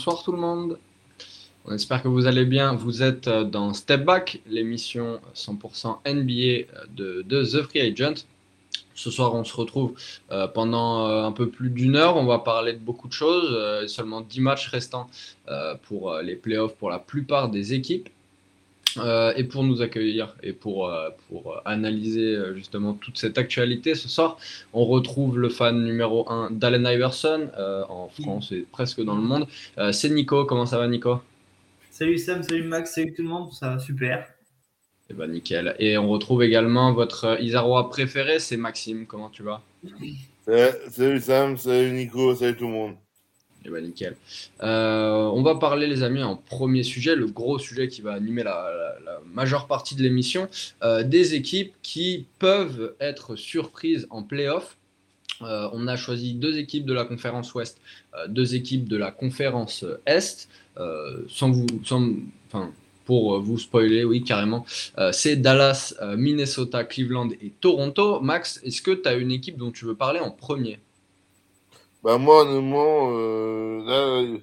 bonsoir tout le monde. On espère que vous allez bien. Vous êtes euh, dans Step Back, l'émission 100% NBA de, de, The Free Agent. Ce soir, on se retrouve euh, pendant euh, un peu plus d'une heure. On va parler de beaucoup de choses. Euh, seulement 10 matchs restants euh, pour les playoffs pour la plupart des équipes. Euh, et pour nous accueillir et pour, euh, pour analyser euh, justement toute cette actualité ce soir, on retrouve le fan numéro 1 d'Allen Iverson en France et presque dans le monde. C'est Nico, comment ça va Nico? Salut Sam, salut Max, salut tout le monde, ça va super. Et bah nickel. Et on retrouve également votre Isarois préféré, c'est Maxime, comment tu vas? Salut Sam, salut Nico, salut tout le monde. Bah nickel. Euh, on va parler, les amis, en premier sujet, le gros sujet qui va animer la, majeure partie de l'émission, euh, des équipes qui peuvent être surprises en playoff. Euh, on a choisi deux équipes de la conférence Ouest, deux équipes de la conférence Est, sans vous, pour vous spoiler, oui, carrément. C'est Dallas, Minnesota, Cleveland et Toronto. Max, est-ce que tu as une équipe dont tu veux parler en premier? Bah moi, honnêtement, euh, là,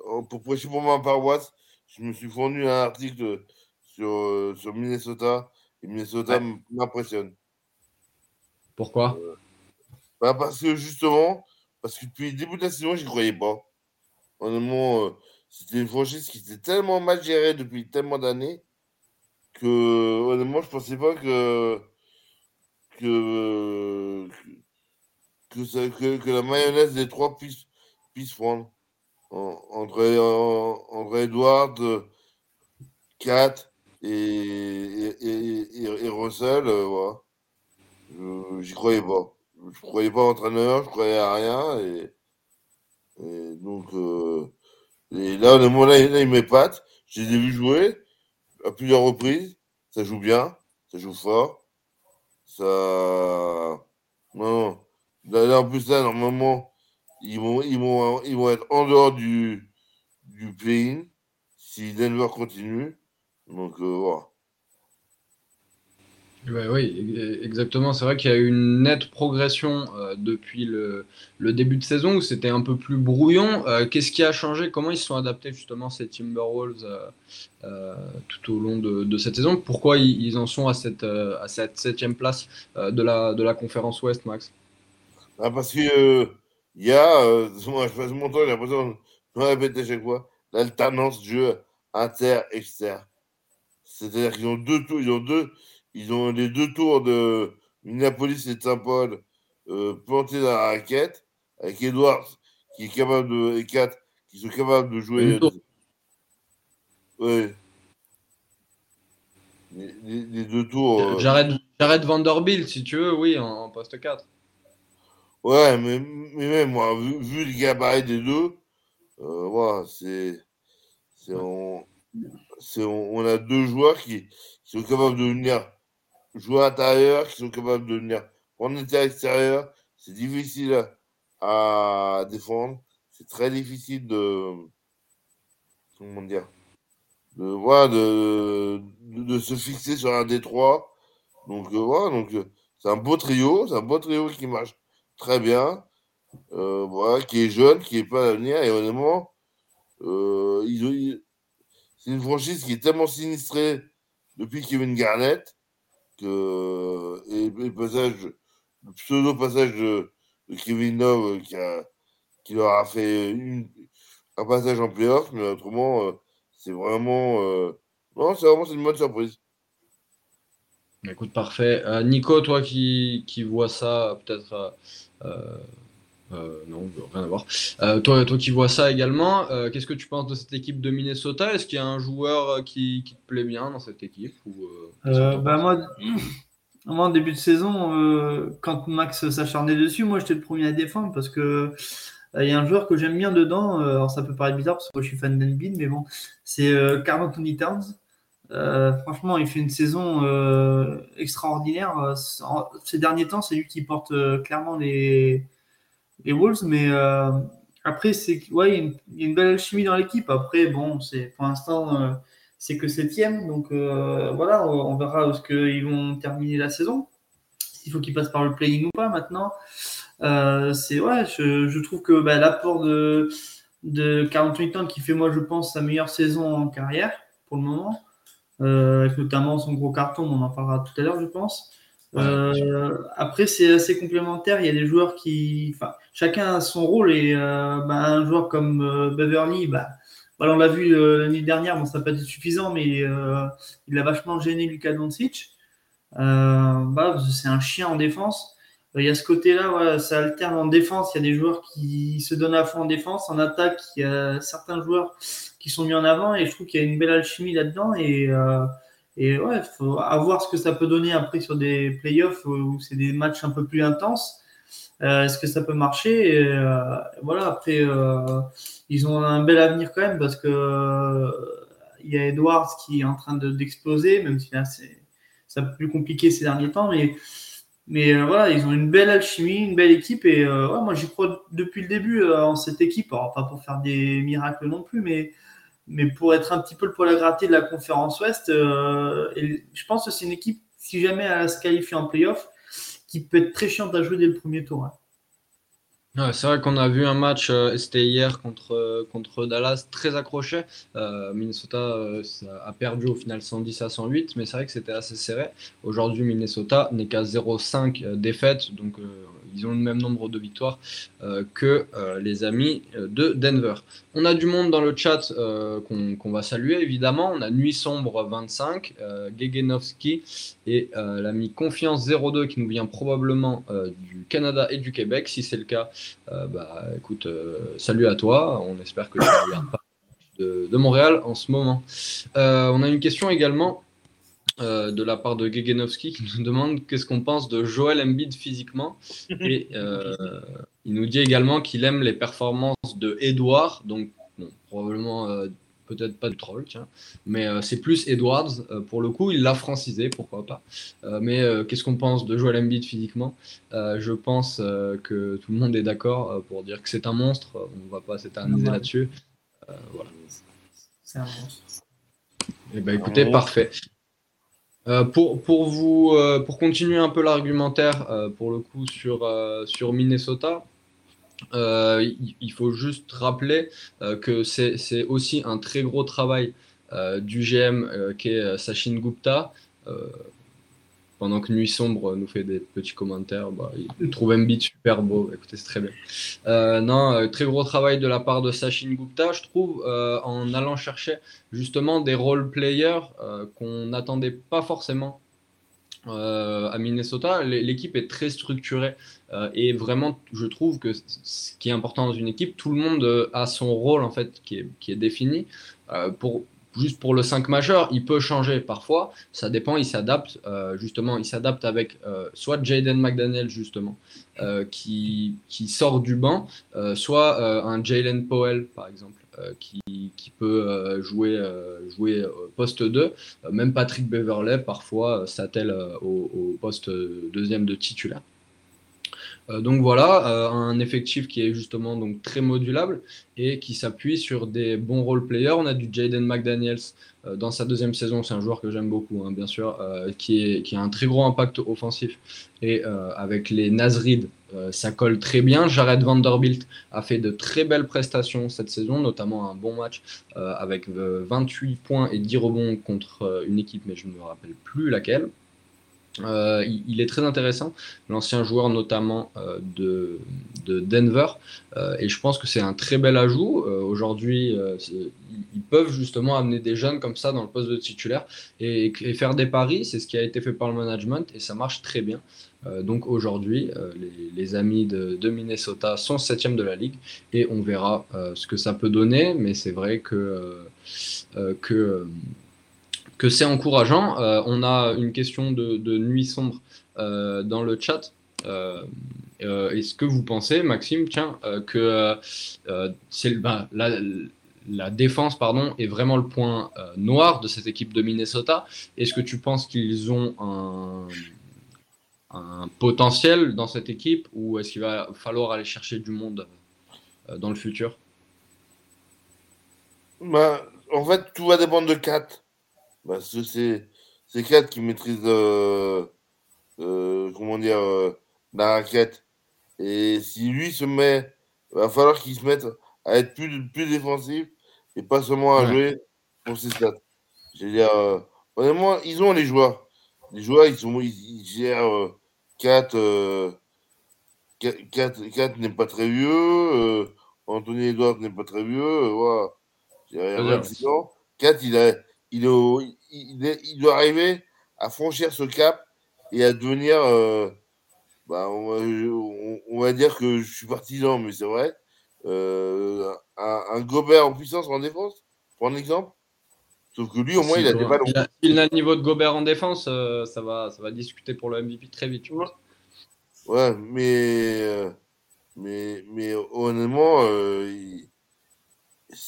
euh, pour prêcher pour ma paroisse, je me suis fourni un article sur, euh, sur Minnesota et Minnesota Ouais. m'impressionne. Pourquoi? Euh, bah parce que justement, parce que depuis le début de la saison, j'y croyais pas. Honnêtement, euh, c'était une franchise qui était tellement mal gérée depuis tellement d'années que honnêtement, je pensais pas que que, que, ça- que, que la mayonnaise des trois puisse, puisse prendre. En- entre Edward, Kat et, et, et, et- Russell, euh, voilà. J'y croyais pas. Je croyais pas à l'entraîneur, je croyais à rien. Et, et donc, euh, et là, honnêtement, là, là, il m'épate. Je les ai vus jouer à plusieurs reprises. Ça joue bien, ça joue fort. Ça. Non, non. Là, en plus, là, normalement, ils vont, ils vont, ils vont être en dehors du, du play-in si Denver continue. Donc, euh, voilà. Ouais, oui, e- exactement. C'est vrai qu'il y a eu une nette progression euh, depuis le, le début de saison où c'était un peu plus brouillon. Euh, Qu'est-ce qui a changé? Comment ils se sont adaptés justement ces Timberwolves tout au long de, cette saison? Pourquoi ils, ils en sont à cette, à cette septième place de la, de la conférence Ouest, Max? Ah, parce que euh, il y a, euh, moi, je passe mon temps, j'ai l'impression de me répéter chaque fois, l'alternance jeu inter-externe. C'est-à-dire qu'ils ont deux tours, ils ont deux, ils ont les deux tours de Minneapolis et de Saint-Paul euh, plantés dans la raquette, avec Edwards qui est capable de, et Kat qui sont capables de jouer. Ouais. Les, les- les deux tours. euh, Jared Vanderbilt, si tu veux, oui, en, en poste 4. Ouais, mais, mais même moi, vu, vu le gabarit des deux, euh, voilà, c'est, c'est, on, c'est, on, on a deux joueurs qui, qui sont capables de venir jouer à l'intérieur, qui sont capables de venir prendre à l'extérieur. C'est difficile à défendre. C'est très difficile de, comment dire, de, voilà, de, de, de se fixer sur un des trois. Donc, euh, voilà, donc, euh, c'est un beau trio, c'est un beau trio qui marche très bien, euh, voilà, qui est jeune, qui est pas l'avenir, et honnêtement, euh, c'est une franchise qui est tellement sinistrée depuis Kevin Garnett que et, le passage, le pseudo passage de, Kevin Love euh, qui, leur a fait un passage en playoff, mais autrement, c'est vraiment, non, c'est vraiment une bonne surprise. Écoute, parfait. Euh, Nico, toi qui, qui vois ça, peut-être. euh, euh, non, rien à voir. Euh, toi, toi qui vois ça également, euh, qu'est-ce que tu penses de cette équipe de Minnesota? Est-ce qu'il y a un joueur qui, qui te plaît bien dans cette équipe ou, bah moi, moi, en début de saison, quand Max s'acharnait dessus, moi j'étais le premier à défendre parce que il y a un joueur que j'aime bien dedans. alors ça peut paraître bizarre parce que moi, je suis fan d'Embiid, mais bon, c'est Karl Anthony Towns. Euh, franchement, il fait une saison euh, extraordinaire. Euh, Ces derniers temps, c'est lui qui porte clairement les, les Wolves, mais après, c'est ouais, il y, a une, belle alchimie dans l'équipe. Après, bon, c'est pour l'instant, c'est que septième, donc voilà, on, on verra est-ce qu'ils vont terminer la saison. S'il faut qu'ils passent par le play-in ou pas maintenant. C'est ouais, je, trouve que bah, l'apport de de 48 ans qui fait, moi, je pense, sa meilleure saison en carrière pour le moment, avec notamment son gros carton, on en parlera tout à l'heure, je pense. Euh, après, c'est assez complémentaire. Il y a des joueurs qui, enfin, chacun a son rôle et euh, bah, un joueur comme euh, Beverly, bah, voilà, on l'a vu euh, l'année dernière, bon, ça n'a pas été suffisant, mais euh, il a vachement gêné Luka Doncic. Bah, c'est un chien en défense. Il y a ce côté-là, ça alterne en défense. Il y a des joueurs qui se donnent à fond en défense. En attaque, il y a certains joueurs qui sont mis en avant et je trouve qu'il y a une belle alchimie là-dedans. Et, euh, et ouais, faut voir ce que ça peut donner après sur des playoffs où c'est des matchs un peu plus intenses. Euh, Est-ce que ça peut marcher? Euh, Voilà, après, euh, ils ont un bel avenir quand même parce que il y a Edwards qui est en train d'exploser, même si là c'est un peu plus compliqué ces derniers temps, mais mais euh, voilà, ils ont une belle alchimie, une belle équipe. Et euh, moi, j'y crois depuis le début euh, en cette équipe. Alors, pas pour faire des miracles non plus, mais, mais pour être un petit peu le poil à gratter de la conférence Ouest. et je pense que c'est une équipe, si jamais elle se qualifie en playoff, qui peut être très chiante à jouer dès le premier tour. hein. C'est vrai qu'on a vu un match, euh, c'était hier contre, euh, contre Dallas, très accroché. Euh, Minnesota euh, ça a perdu au final 110 à 108, mais c'est vrai que c'était assez serré. Aujourd'hui, Minnesota n'est qu'à 0,5 euh, défaites, donc euh, ils ont le même nombre de victoires euh, que euh, les amis euh, de Denver. On a du monde dans le chat qu'on va saluer, évidemment. On a Nuit Sombre 25, euh, Gegenovski et l'ami Confiance 02 qui nous vient probablement du Canada et du Québec. Si c'est le cas, bah écoute, salut à toi. On espère que tu ne regardes pas de, Montréal en ce moment. On a une question également euh, de la part de Gegenovski qui nous demande qu'est-ce qu'on pense de Joel Embiid physiquement. Et euh, il nous dit également qu'il aime les performances de Edouard, donc bon, probablement euh, peut-être pas du troll, tiens, mais euh, c'est plus Edwards. euh, pour le coup, il l'a francisé, pourquoi pas. Euh, mais euh, qu'est-ce qu'on pense de Joel Embiid physiquement? Euh, Je pense euh, que tout le monde est d'accord euh, pour dire que c'est un monstre. On va pas s'éterniser là-dessus. Euh, voilà. C'est un monstre. Eh ben, écoutez, parfait. Euh, pour, pour vous, euh, pour continuer un peu l'argumentaire, euh, pour le coup, sur, sur Minnesota, il, il faut juste rappeler que c'est aussi un très gros travail du GM qui est Sachin Gupta. Pendant que Nuit Sombre nous fait des petits commentaires, bah, il trouve Embiid super beau. Écoutez, c'est très bien. Euh, non, euh, très gros travail de la part de Sachin Gupta, je trouve, euh, en allant chercher justement des role players qu'on n'attendait pas forcément à Minnesota. L'équipe est très structurée et vraiment, je trouve que ce qui est important dans une équipe, tout le monde a son rôle en fait qui est, qui est défini. Pour, juste pour le 5 majeur, il peut changer parfois, ça dépend, il s'adapte. Euh, justement, il s'adapte avec euh, soit Jaden McDaniel justement, euh, qui, sort du banc, soit un Jalen Powell par exemple, qui, peut jouer, jouer poste 2. Euh, même Patrick Beverley parfois s'attelle au poste deuxième de titulaire. Euh, donc voilà, euh, un effectif qui est justement donc très modulable et qui s'appuie sur des bons role players. On a du Jaden McDaniels euh, dans sa deuxième saison, c'est un joueur que j'aime beaucoup, hein, bien sûr, qui, a un très gros impact offensif. Et avec les Nasrid, euh, ça colle très bien. Jared Vanderbilt a fait de très belles prestations cette saison, notamment un bon match avec euh, 28 points et 10 rebonds contre une équipe, mais je ne me rappelle plus laquelle. Euh, il, est très intéressant, l'ancien joueur notamment euh, de, de Denver, euh, et je pense que c'est un très bel ajout. Aujourd'hui, ils peuvent justement amener des jeunes comme ça dans le poste de titulaire et, faire des paris, c'est ce qui a été fait par le management, et ça marche très bien. Donc aujourd'hui, les, amis de, Minnesota sont septième de la ligue, et on verra ce que ça peut donner, mais c'est vrai que, que c'est encourageant. Euh, on a une question de, nuit sombre euh, dans le chat. Euh, est-ce que vous pensez, Maxime, que c'est ben, la, défense pardon, est vraiment le point noir de cette équipe de Minnesota? Est-ce que tu penses qu'ils ont un potentiel dans cette équipe ou est-ce qu'il va falloir aller chercher du monde dans le futur? Bah, En fait, tout va dépendre de 4 bah, c'est ces quatre qui maîtrisent euh, euh, comment dire euh, la raquette. Et si lui se met, va falloir qu'il se mette à être plus, plus défensif et pas seulement à ouais. jouer pour ses stats. Je veux dire, euh, honnêtement, ils ont les joueurs. Les joueurs, ils, sont, ils, ils gèrent euh, 4. 4, euh, n'est pas très vieux. Anthony Edwards n'est pas très vieux. voilà. J'ai 4, il, a, il est au, il, il, doit arriver à franchir ce cap et à devenir. Euh, bah, on, va, dire que je suis partisan, mais c'est vrai. Euh, un, Gobert en puissance en défense, pour un exemple. Sauf que lui, au moins, il a des ballons. Il a, le niveau de Gobert en défense, euh, ça, va, ça va discuter pour le MVP très vite, tu vois. Ouais, mais, mais, mais honnêtement, il,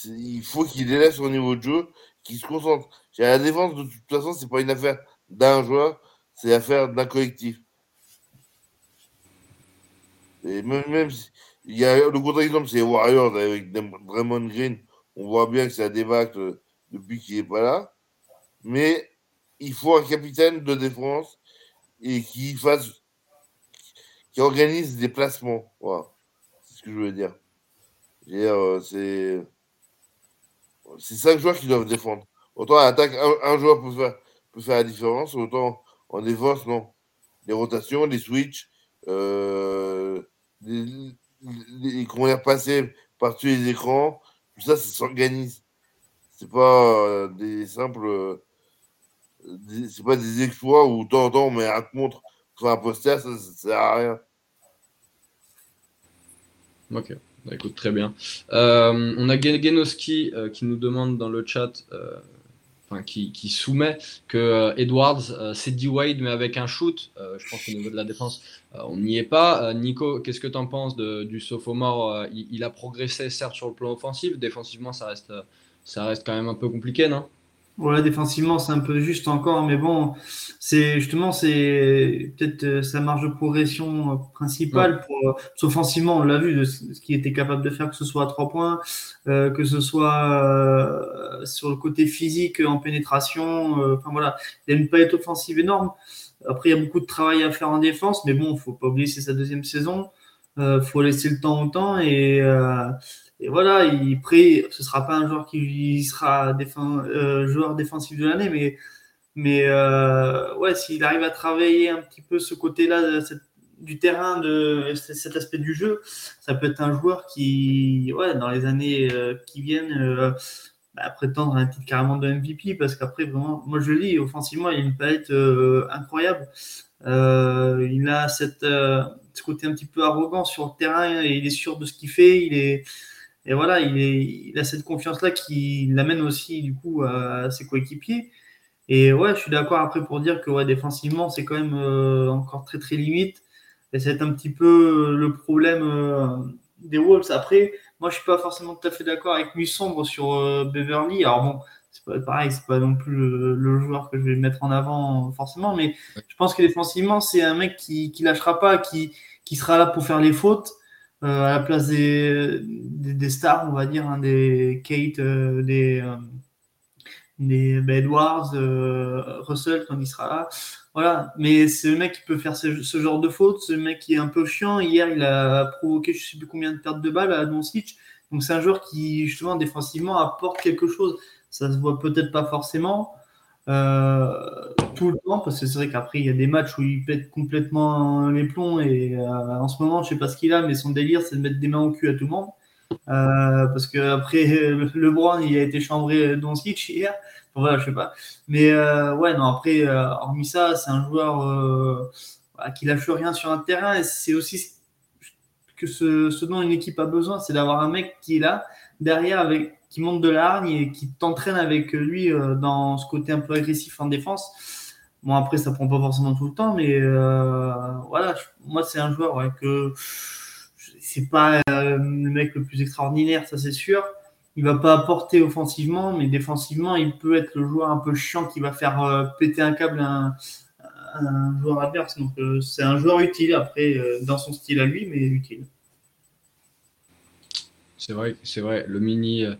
il, faut qu'il élève son niveau de jeu, qu'il se concentre. La défense, de toute façon, c'est pas une affaire d'un joueur, c'est l'affaire d'un collectif. Et même, même il y a le contre-exemple, c'est Warriors avec Draymond Green. On voit bien que ça débâcle euh, depuis qu'il n'est pas là. Mais il faut un capitaine de défense et qui fasse, qui organise des placements. Voilà. C'est ce que je veux dire. Euh, c'est, c'est cinq joueurs qui doivent défendre. Autant à l'attaque, un, joueur peut faire, peut faire la différence, autant en défense, non. Les rotations, les switches, les, les, passer par-dessus les écrans, tout ça, ça s'organise. C'est pas euh, des simples. Euh, c'est pas des exploits où de temps en temps on met un contre sur un poster, ça, ça, sert à rien. Ok. Bah, écoute, très bien. Euh, on a Genoski qui nous demande dans le chat qui, soumet que euh, Edwards, euh, c'est D. Wade, mais avec un shoot. Euh, je pense qu'au niveau de la défense, on n'y est pas. Nico, qu'est-ce que tu en penses du sophomore il, il, a progressé, certes, sur le plan offensif. Défensivement, ça reste, ça reste quand même un peu compliqué, non? Voilà, défensivement, c'est un peu juste encore, mais bon, c'est justement c'est peut-être euh, sa marge de progression euh, principale. Pour, euh, offensivement, on l'a vu de ce qu'il était capable de faire, que ce soit à trois points, que ce soit sur le côté physique en pénétration. enfin voilà, il a une palette offensive énorme. Après, il y a beaucoup de travail à faire en défense, mais bon, faut pas oublier c'est sa deuxième saison. Il faut laisser le temps au temps et et voilà, il prêt, ce sera pas un joueur qui sera euh, joueur défensif de l'année, mais, mais euh, s'il arrive à travailler un petit peu ce côté-là du terrain, de cet aspect du jeu, ça peut être un joueur qui, ouais, dans les années euh, qui viennent, bah, prétendre un titre carrément de MVP, parce qu'après, vraiment, moi je le dis, offensivement, il a une palette incroyable. il a cette, ce côté un petit peu arrogant sur le terrain, il est sûr de ce qu'il fait, il est et voilà, il, est, il a cette confiance-là qui l'amène aussi du coup à, ses coéquipiers. Et ouais, je suis d'accord après pour dire que ouais, défensivement, c'est quand même euh, encore très très limite. Et c'est un petit peu le problème euh, des Wolves. Après, moi, je suis pas forcément tout à fait d'accord avec Sombre sur euh, Beverly. Alors bon, c'est pas pareil, c'est pas non plus le, joueur que je vais mettre en avant forcément, mais je pense que défensivement, c'est un mec qui, qui lâchera pas, qui, qui sera là pour faire les fautes euh, à la place des, des, stars, on va dire, hein, des Kate, euh, des, euh, des ben, Edwards, Russell quand il sera là. Voilà, mais c'est le mec qui peut faire ce, genre de faute, ce mec qui est un peu chiant. Hier, il a provoqué je sais plus combien de pertes de balles à Doncic. Donc c'est un joueur qui, justement, défensivement, apporte quelque chose. Ça se voit peut-être pas forcément, euh, tout le temps, parce que c'est vrai qu'après, il y a des matchs où il pète complètement les plombs. Et euh, en ce moment, je sais pas ce qu'il a, mais son délire, c'est de mettre des mains au cul à tout le monde. Euh, parce qu'après, LeBron, il a été chambré dans Switch hier. voilà, je sais pas. Mais ouais, non, après, hormis ça, c'est un joueur qui lâche rien sur un terrain. Et c'est aussi que ce, ce dont une équipe a besoin, c'est d'avoir un mec qui est là, derrière, avec qui monte de l'argne et qui t'entraîne avec lui euh, dans ce côté un peu agressif en défense. Bon, après, ça prend pas forcément tout le temps, mais euh, voilà, moi, c'est un joueur ouais, que c'est pas euh, le mec le plus extraordinaire, ça c'est sûr. Il va pas apporter offensivement, mais défensivement, il peut être le joueur un peu chiant qui va faire péter un câble à un, joueur adverse. Donc, c'est un joueur utile, après, dans son style à lui, mais utile. C'est vrai, c'est vrai. Le mini, euh,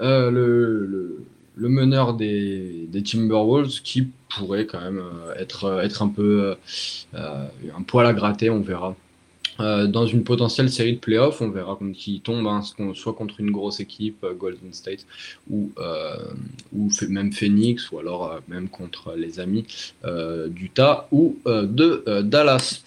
euh, le, le, meneur des, des, Timberwolves qui pourrait quand même euh, être, être un peu un poil à gratter, on verra. dans une potentielle série de playoffs. On verra contre qui tombe, hein, soit contre une grosse équipe, Golden State, ou, ou même Phoenix, ou alors même contre les amis d'Utah ou de Dallas.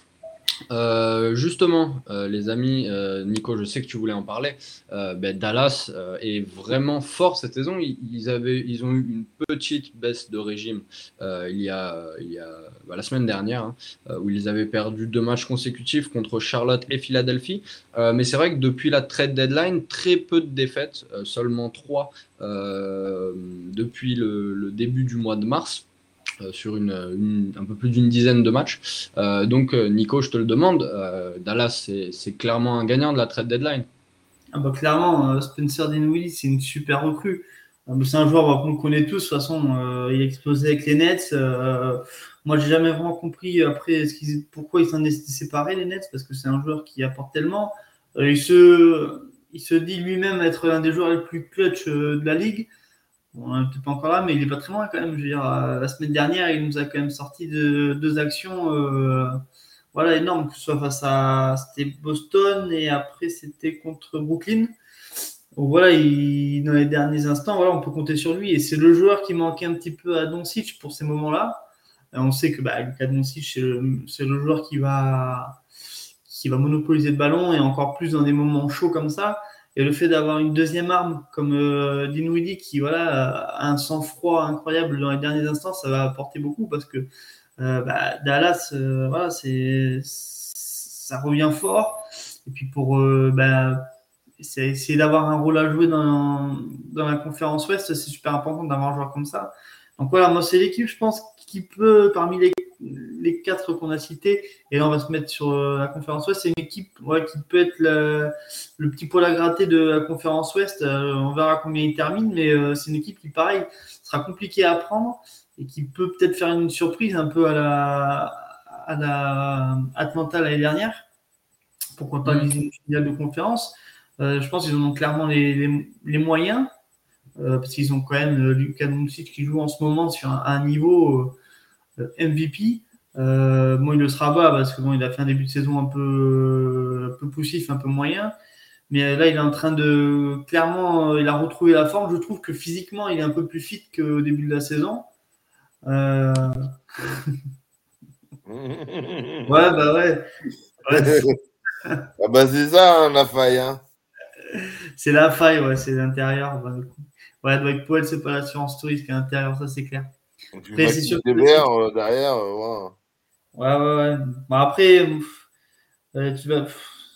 Euh, justement, euh, les amis, euh, Nico, je sais que tu voulais en parler. Ben, Dallas est vraiment fort cette saison. Ils, avaient, ils ont eu une petite baisse de régime il y a, il y a bah, la semaine dernière, hein, où ils avaient perdu deux matchs consécutifs contre Charlotte et Philadelphie. mais c'est vrai que depuis la trade deadline, très peu de défaites, seulement trois depuis le début du mois de mars. Euh, sur une, un peu plus d'une dizaine de matchs. Euh, donc, euh, Nico, je te le demande, Dallas, c'est clairement un gagnant de la trade deadline. Ah bah, clairement, Spencer Dinwiddie, c'est une super recrue. C'est un joueur qu'on connaît tous. De toute façon, il a explosé avec les Nets. moi, j'ai jamais vraiment compris après pourquoi il s'en est séparé les Nets, parce que c'est un joueur qui apporte tellement. il, se, il se dit lui-même être un des joueurs les plus clutch de la ligue on n'est peut-être pas encore là, mais il est pas très loin quand même. Je veux dire, euh, la semaine dernière, il nous a quand même sorti de, deux actions euh, voilà, énormes, que ce soit face à c'était Boston et après c'était contre Brooklyn. Donc voilà, il, dans les derniers instants, voilà, on peut compter sur lui. Et c'est le joueur qui manquait un petit peu à Doncic pour ces moments-là. On sait que bah, Lucas Doncic, c'est le, le joueur qui va, qui va monopoliser le ballon et encore plus dans des moments chauds comme ça. Et le fait d'avoir une deuxième arme comme euh, Dinwiddie qui voilà, a un sang-froid incroyable dans les derniers instants, ça va apporter beaucoup parce que euh, bah, Dallas, euh, voilà, c'est, ça revient fort. Et puis pour euh, bah, essayer d'avoir un rôle à jouer dans, dans la conférence Ouest, c'est super important d'avoir un joueur comme ça. Donc voilà, moi c'est l'équipe, je pense, qui peut, parmi les les quatre qu'on a cités, et là on va se mettre sur euh, la conférence Ouest, c'est une équipe qui peut être le, petit poil à gratter de la conférence Ouest. Euh, on verra combien il termine, mais euh, c'est une équipe qui, pareil, sera compliquée à prendre et qui peut peut-être faire une surprise un peu à la, à la Atlanta l'année dernière. Pourquoi pas viser mm. une finale de conférence Je pense qu'ils en ont clairement les, moyens. parce qu'ils ont quand même Lucas Doncic qui joue en ce moment sur un niveau MVP. Euh, bon, il le sera bas parce que bon, il a fait un début de saison un peu, un peu poussif, un peu moyen. Mais là, il est en train de. Clairement, il a retrouvé la forme. Je trouve que physiquement, il est un peu plus fit qu'au début de la saison. Euh, ouais, bah ouais. ah bah c'est ça, hein, la faille. Hein. C'est la faille, ouais, c'est l'intérieur. Bah, ouais, avec Poel, c'est pas l'assurance touriste qui est l'intérieur, ça c'est clair. Après, c'est sûr que... Euh, derrière, euh, ouais. ouais, ouais, bah, après, euh, tu vas.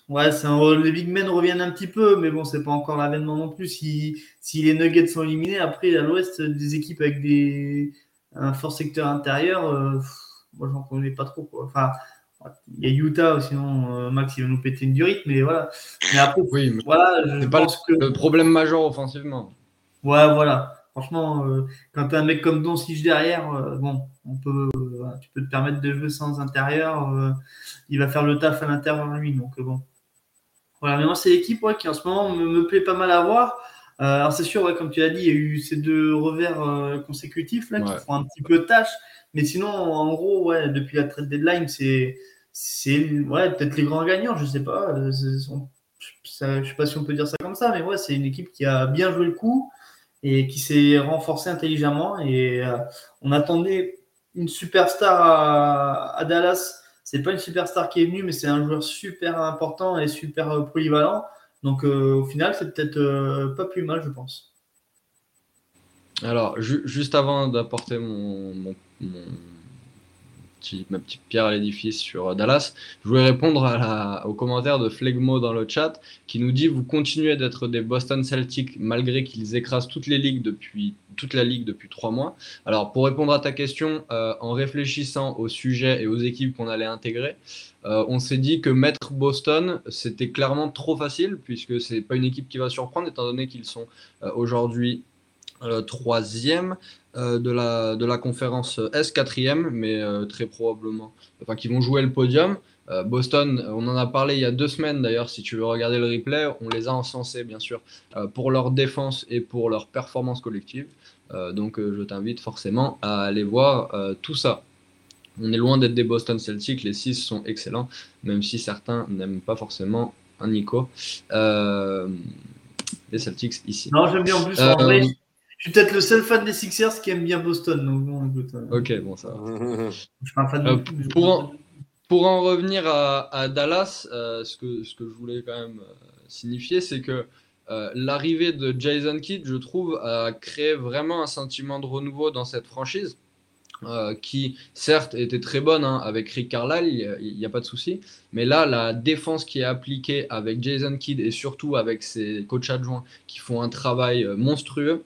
Ouais, un... les big men reviennent un petit peu, mais bon, c'est pas encore l'avènement non plus. Si... si, les Nuggets sont éliminés, après, à l'ouest, des équipes avec des... un fort secteur intérieur, moi, j'en connais pas trop. Quoi. Enfin, il y a Utah, sinon Max, il va nous péter une durite, mais voilà. Mais après, oui, voilà, je pense que... le problème majeur offensivement. Ouais, voilà. Franchement, euh, quand tu as un mec comme Doncic derrière, euh, bon, on peut, euh, tu peux te permettre de jouer sans intérieur. il va faire le taf à l'intérieur lui. Donc bon. Voilà, mais moi, c'est l'équipe qui en ce moment me, plaît pas mal à voir. alors c'est sûr, comme tu as dit, il y a eu ces deux revers consécutifs là, qui font un petit peu tâche. Mais sinon, en gros, ouais, depuis la trade deadline, c'est peut-être les grands gagnants, je sais pas. je sais pas si on peut dire ça comme ça, mais ouais, c'est une équipe qui a bien joué le coup, et qui s'est renforcé intelligemment. Et euh, on attendait une superstar à, à Dallas. C'est pas une superstar qui est venue, mais c'est un joueur super important et super euh, polyvalent. Donc euh, au final, c'est peut-être pas plus mal, je pense. Alors, juste avant d'apporter mon, mon, ma petite pierre à l'édifice sur Dallas. Je voulais répondre à au commentaire de Flegmo dans le chat qui nous dit Vous continuez d'être des Boston Celtics malgré qu'ils écrasent toutes les ligues depuis, toute la ligue depuis trois mois. Alors, pour répondre à ta question, euh, en réfléchissant au sujet et aux équipes qu'on allait intégrer, euh, on s'est dit que mettre Boston, c'était clairement trop facile puisque c'est pas une équipe qui va surprendre étant donné qu'ils sont euh, aujourd'hui troisième. Euh, de, la, de la conférence S, quatrième, mais euh, très probablement, enfin, qui vont jouer le podium. Euh, Boston, on en a parlé il y a deux semaines d'ailleurs, si tu veux regarder le replay, on les a encensés bien sûr pour leur défense et pour leur performance collective. donc je t'invite forcément à aller voir tout ça. on est loin d'être des Boston Celtics. Les six sont excellents, même si certains n'aiment pas forcément un Nico. Euh, les Celtics ici. Non, j'aime bien en plus. En vrai, je suis peut-être le seul fan des Sixers qui aime bien Boston. Donc bon, écoute, Ok, bon, ça va. je suis pas un fan de... pour, en, pour en revenir à, Dallas, ce, que, ce que je voulais quand même signifier, c'est que euh, l'arrivée de Jason Kidd, je trouve, a créé vraiment un sentiment de renouveau dans cette franchise. Euh, qui certes était très bonne hein, avec Rick Carlisle, il n'y a, pas de souci, mais là la défense qui est appliquée avec Jason Kidd et surtout avec ses coachs adjoints qui font un travail euh, monstrueux,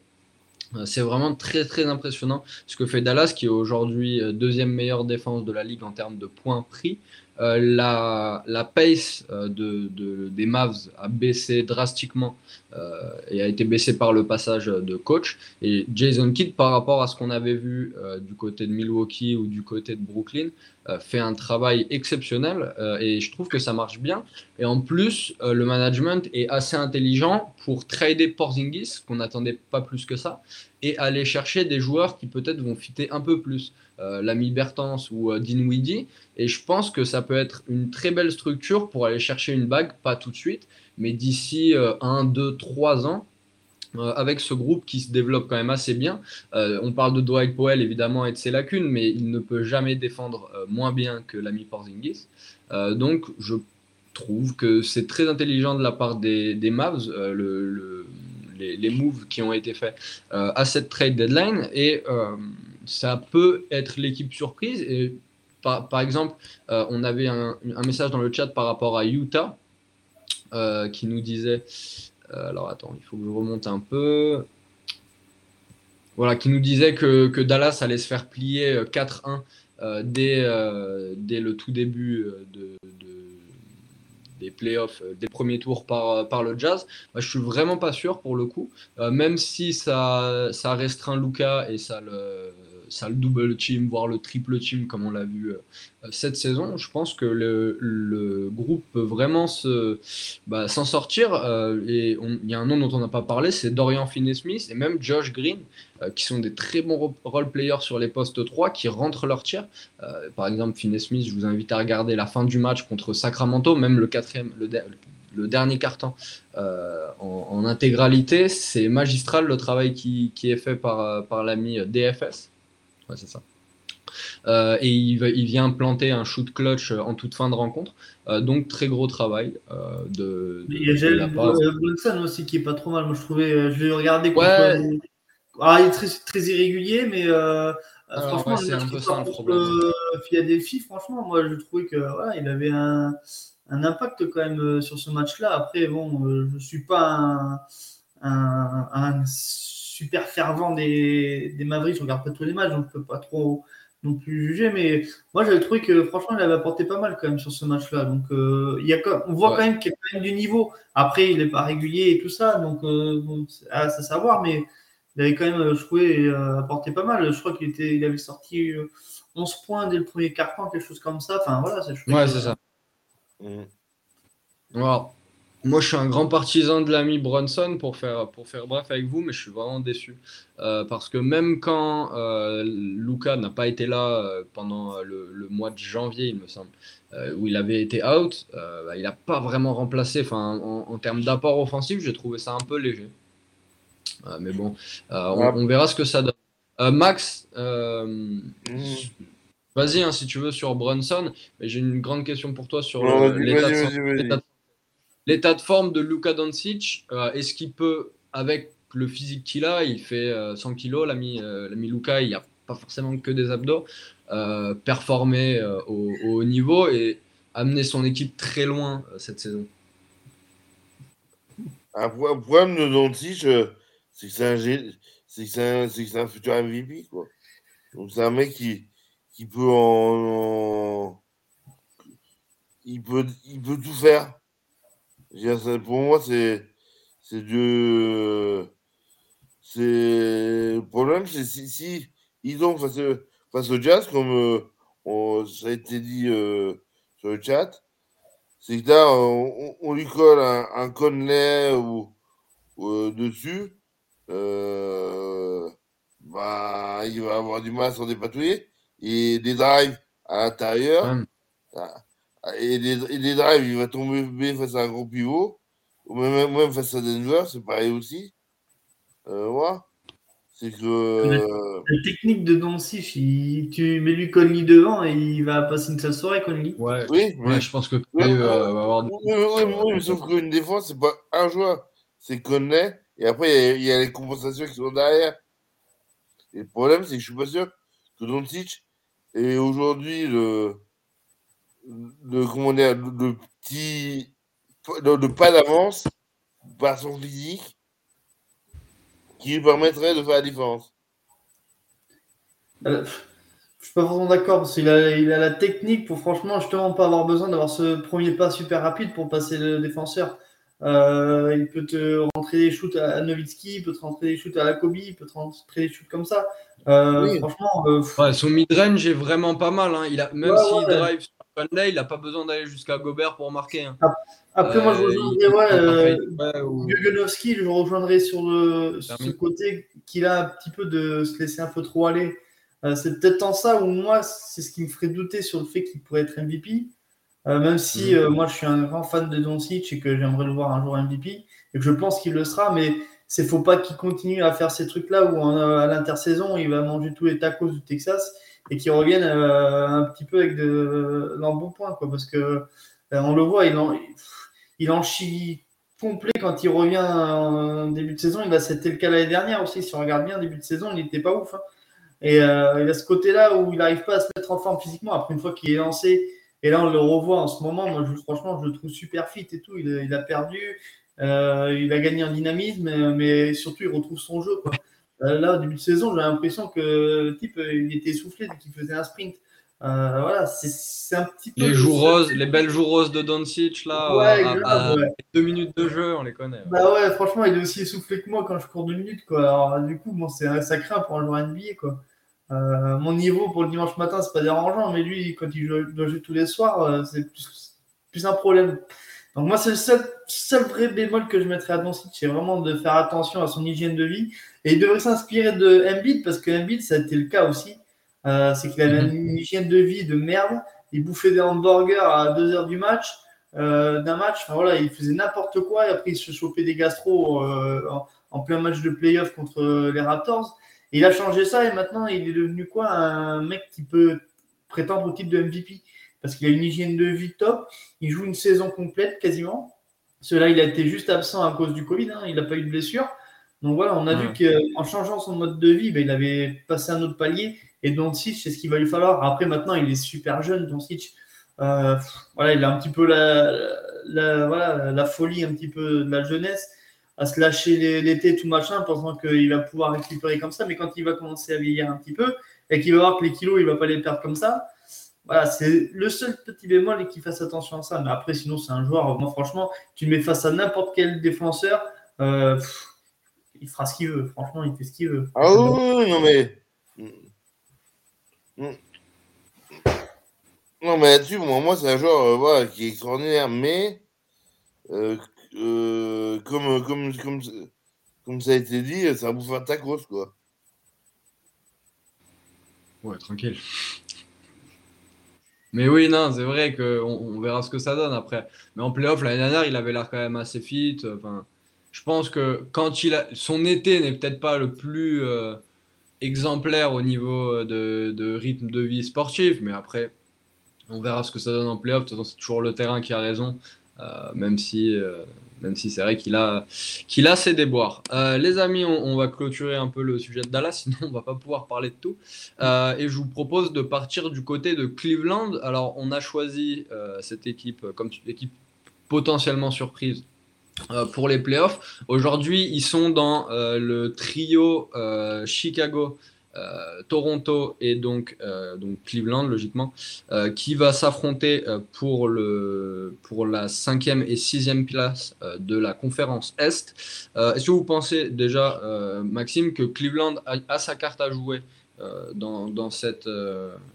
c'est vraiment très très impressionnant. Ce que fait Dallas qui est aujourd'hui deuxième meilleure défense de la ligue en termes de points pris euh, la, pace euh, de, de, des Mavs a baissé drastiquement euh, et a été baissée par le passage de coach. Et Jason Kidd, par rapport à ce qu'on avait vu du côté de Milwaukee ou du côté de Brooklyn, fait un travail exceptionnel et je trouve que ça marche bien. Et en plus, le management est assez intelligent pour trader Porzingis, qu'on n'attendait pas plus que ça, et aller chercher des joueurs qui peut-être vont fitter un peu plus. Euh, l'ami Bertens ou euh, Dinwiddie. Et je pense que ça peut être une très belle structure pour aller chercher une bague, pas tout de suite, mais d'ici 1, 2, 3 ans. Euh, avec ce groupe qui se développe quand même assez bien. on parle de Dwight Powell évidemment et de ses lacunes, mais il ne peut jamais défendre moins bien que l'ami Porzingis. donc je trouve que c'est très intelligent de la part des, des Mavs, le, les, moves qui ont été faits à cette trade deadline. Et ça peut être l'équipe surprise. Et par, exemple, euh, on avait un, message dans le chat par rapport à Utah euh, qui nous disait. Euh, alors attends, il faut que je remonte un peu. Voilà, qui nous disait que, que Dallas allait se faire plier 4-1 dès, dès, le tout début de, des playoffs, des premiers tours par, par le Jazz. Moi, je suis vraiment pas sûr pour le coup, même si ça, ça restreint Luca et ça le, ça le double team, voire le triple team, comme on l'a vu euh, cette saison. Je pense que le, groupe peut vraiment se, bah, s'en sortir. Euh, et il y a un nom dont on n'a pas parlé, c'est Dorian Finney-Smith et même Josh Green, euh, qui sont des très bons role-players sur les postes 3, qui rentrent leur tir. par exemple, Finney-Smith, je vous invite à regarder la fin du match contre Sacramento, même le quatrième, le, le dernier carton en, intégralité. C'est magistral le travail qui, qui est fait par, par l'ami DFS c'est ça. Euh, et il, il, vient planter un shoot clutch en toute fin de rencontre. Euh, donc très gros travail euh, de, Il y a Jalen Brunson aussi qui est pas trop mal. Moi je trouvais, je l'ai regardé. Ouais. Ah, il est très, très irrégulier, mais franchement, c'est un peu ça le problème. Philadelphie, franchement, moi je trouvais que voilà, il avait un, un, impact quand même sur ce match-là. Après, bon, je suis pas un, un, un super fervent des, des Mavericks. Je regarde pas tous les matchs, donc je peux pas trop non plus juger. Mais moi, j'avais trouvé que franchement, il avait apporté pas mal quand même sur ce match-là. Donc, euh, il y a, on voit quand même qu'il y a quand même du niveau. Après, il n'est pas régulier et tout ça, donc euh, c'est à savoir. Mais il avait quand même, je trouvais, euh, apporté pas mal. Je crois qu'il était, il avait sorti 11 points dès le premier quart-temps, quelque chose comme ça. Enfin, voilà, c'est Ouais, c'est ça. Mmh. Moi, je suis un grand partisan de l'ami Bronson pour faire, pour faire bref avec vous, mais je suis vraiment déçu. Euh, parce que même quand euh, Luca n'a pas été là euh, pendant le, mois de janvier, il me semble, où il avait été out, bah, il n'a pas vraiment remplacé. Enfin, en, termes d'apport offensif, j'ai trouvé ça un peu léger. mais bon, on, verra ce que ça donne. Max, mmh. vas-y hein, si tu veux sur Bronson, mais j'ai une grande question pour toi sur l'état de l'état de forme de Luka Doncic, euh, est-ce qu'il peut, avec le physique qu'il a, il fait 100 euh, kilos, l'ami euh, Luka, il n'y a pas forcément que des abdos, performer au, haut niveau et amener son équipe très loin cette saison? Un problème de Doncic, c'est que c'est un, un, futur MVP. Quoi. Donc c'est un mec qui, qui peut en, il peut, il peut tout faire. Pour moi, c'est c'est de. C'est le problème, c'est si, si, ils ont face, face au jazz, comme euh, ça a été dit euh, sur le chat, c'est que là, on, lui colle un, un Conley ou, euh, dessus, bah, il va avoir du mal à s'en dépatouiller. Et des drives à l'intérieur. Et les, drives, il va tomber face à un gros pivot. Ou même, même face à Denver, c'est pareil aussi. Euh, voilà. C'est que. La technique de Doncic, tu mets lui Conley devant et il va passer une seule soirée, Conley. Ouais, oui, ouais, je pense que oui, euh, va avoir. Oui, oui, mais sauf qu'une défense, c'est pas un joueur, c'est Conley et après il y, a les compensations qui sont derrière. Et le problème, c'est que je suis pas sûr que Doncic est aujourd'hui le, le, comment dire, le, petit. Le, pas d'avance par son physique qui lui permettrait de faire la différence. Euh, je suis pas vraiment d'accord parce qu'il a, il a la technique pour franchement justement pas avoir besoin d'avoir ce premier pas super rapide pour passer le défenseur. Euh, il peut te rentrer des shoots à Nowitzki, il peut te rentrer des shoots à Lakobi, il peut te rentrer des shoots comme ça. Euh, franchement, son mid-range est vraiment pas mal. Hein. Il a, même s'il drive il n'a pas besoin d'aller jusqu'à Gobert pour marquer. Hein. Après, moi, je rejoindrais ouais, je rejoindrais sur le, ce côté qu'il a un petit peu de se laisser un peu trop aller. c'est peut-être en ça où moi, c'est ce qui me ferait douter sur le fait qu'il pourrait être MVP. Euh, même si euh, moi je suis un grand fan de Doncic et que j'aimerais le voir un jour MVP et que je pense qu'il le sera, mais c'est faut pas qu'il continue à faire ces trucs-là où à l'intersaison il va manger tous les tacos du Texas et qu'il revienne euh, un petit peu avec de l'embonpoint quoi, parce que on le voit, il en, il chie complet quand il revient en début de saison. Il a c'était le cas l'année dernière aussi. Si on regarde bien, début de saison, il n'était pas ouf. Hein. Et il a ce côté-là où il n'arrive pas à se mettre en forme physiquement. Après, une fois qu'il est lancé, et là, on le revoit en ce moment. Moi, franchement, je le trouve super fit et tout. Il, a perdu, euh, il a gagné en dynamisme, mais, surtout, il retrouve son jeu. Euh, là, au début de saison, j'ai l'impression que le type, il était essoufflé dès qu'il faisait un sprint. Euh, voilà, c'est un petit peu. Les joues roses, les belles joues roses de Doncic, là, à, deux minutes de jeu, on les connaît. Bah ouais, franchement, il est aussi essoufflé que moi quand je cours deux minutes, quoi. Alors, du coup, bon, c'est craint pour un joueur NBA, quoi. Euh, mon niveau pour le dimanche matin, c'est pas dérangeant, mais lui, quand il doit jouer tous les soirs, euh, c'est plus, un problème. Donc moi, c'est le seul, vrai bémol que je mettrais à Doncic, c'est vraiment de faire attention à son hygiène de vie. Et il devrait s'inspirer de Embiid, parce que Embiid, ça a été le cas aussi. Euh, c'est qu'il avait mhm. une hygiène de vie de merde. Il bouffait des hamburgers à 2 heures du match, d'un match. Enfin, voilà, il faisait n'importe quoi. Et après, il se chopait des gastro en, en, plein match de playoff contre les Raptors il a changé ça et maintenant il est devenu quoi? Un mec qui peut prétendre au titre de MVP parce qu'il a une hygiène de vie top. Il joue une saison complète quasiment. Cela, il a été juste absent à cause du Covid. Hein. il n'a pas eu de blessure. Donc voilà, on a vu qu'en changeant son mode de vie, ben, il avait passé un autre palier. Et Doncic, c'est ce qu'il va lui falloir. Après, maintenant, il est super jeune, Doncic. Euh, voilà, il a un petit peu la, voilà, la folie, un petit peu de la jeunesse à se lâcher l'été, tout machin, pensant qu'il va pouvoir récupérer comme ça. Mais quand il va commencer à vieillir un petit peu et qu'il va voir que les kilos, il va pas les perdre comme ça, voilà, c'est le seul petit bémol et qu'il fasse attention à ça. Mais après, sinon, c'est un joueur, moi, franchement, tu le mets face à n'importe quel défenseur, euh, il fera ce qu'il veut. Franchement, il fait ce qu'il veut. Ah oui, non, mais. Non, mais là-dessus, moi, c'est un joueur euh, voilà, qui est extraordinaire, mais euh, euh, comme, comme, comme, comme, ça a été dit, c'est un bouffeur de tacos, quoi. Ouais, tranquille. Mais oui, non, c'est vrai qu'on on verra ce que ça donne après. Mais en playoff, l'année dernière, il avait l'air quand même assez fit. Enfin, je pense que quand il a. Son été n'est peut-être pas le plus euh, exemplaire au niveau de, de, rythme de vie sportif, mais après, on verra ce que ça donne en playoff. De toute façon, c'est toujours le terrain qui a raison. Euh, même si, euh, même si c'est vrai qu'il a, ses déboires. Euh, les amis, on, va clôturer un peu le sujet de Dallas, sinon on va pas pouvoir parler de tout. et je vous propose de partir du côté de Cleveland. Alors, on a choisi cette équipe comme équipe potentiellement surprise pour les playoffs. Aujourd'hui, ils sont dans le trio Chicago, euh, Toronto et donc, euh, donc Cleveland, logiquement, euh, qui va s'affronter pour, le, pour la cinquième et sixième place de la conférence Est. Est-ce que vous pensez déjà, Maxime, que Cleveland a, sa carte à jouer dans, dans, cette,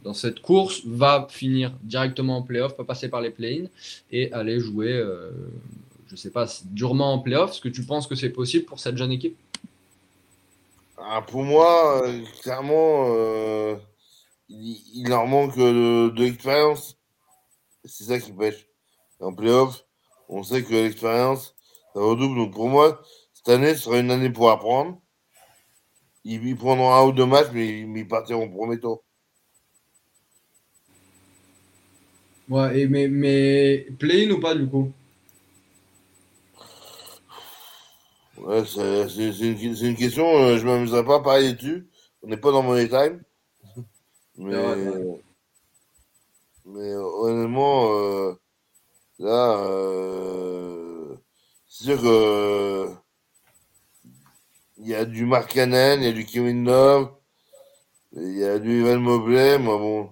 dans cette course, va finir directement en playoff, pas passer par les play-in et aller jouer, je ne sais pas, durement en playoff? Est-ce que tu penses que c'est possible pour cette jeune équipe? Ah, pour moi, euh, clairement, euh, il, leur manque de, l'expérience. C'est ça qui pêche. En playoff, on sait que l'expérience, ça redouble. Donc pour moi, cette année sera une année pour apprendre. Ils, prendront un ou deux matchs, mais, ils partiront au premier tour. Ouais, mais, mais play-in ou pas du coup? Ouais, c'est une, une, question, euh, je ne m'amuserai pas à parler dessus. On n'est pas dans Money Time. Mais, mais honnêtement, euh, là, euh, c'est sûr que il y a du Mark Cannon, il y a du Kevin Love, il y a du Evan Mobley, mais bon,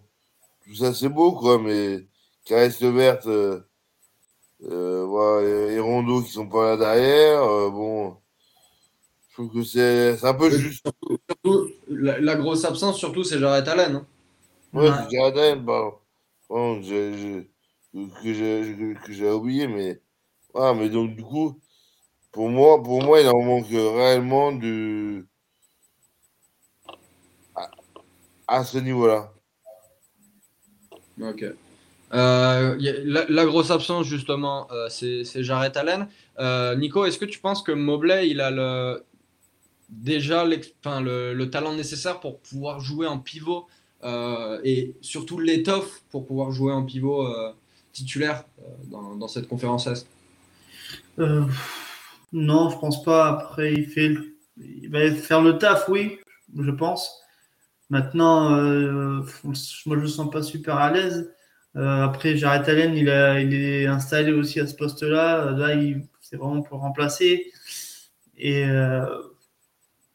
tout ça c'est beau, quoi, mais Caresse verte, euh, euh, voilà, et Rondo qui sont pas là derrière, bon, je trouve que c'est un peu juste. Surtout, la, grosse absence, surtout, c'est Jared Allen. Hein. Ouais, c'est Jared Allen, bah, bon, que j'ai oublié, mais. Ah, mais donc, du coup, pour moi, pour moi, il en manque réellement du. à, ce niveau-là. Ok. Euh, la, grosse absence, justement, euh, c'est Jared Allen. Euh, Nico, est-ce que tu penses que Mobley, il a déjà le, le, talent nécessaire pour pouvoir jouer en pivot et surtout l'étoffe pour pouvoir jouer en pivot titulaire dans, cette conférence Est? Non, je pense pas. Après, il, il va faire le taf, oui, je pense. Maintenant, moi, je ne sens pas super à l'aise. Euh, après, Jared Allen, il, est installé aussi à ce poste-là. Là, c'est vraiment pour remplacer. Et euh,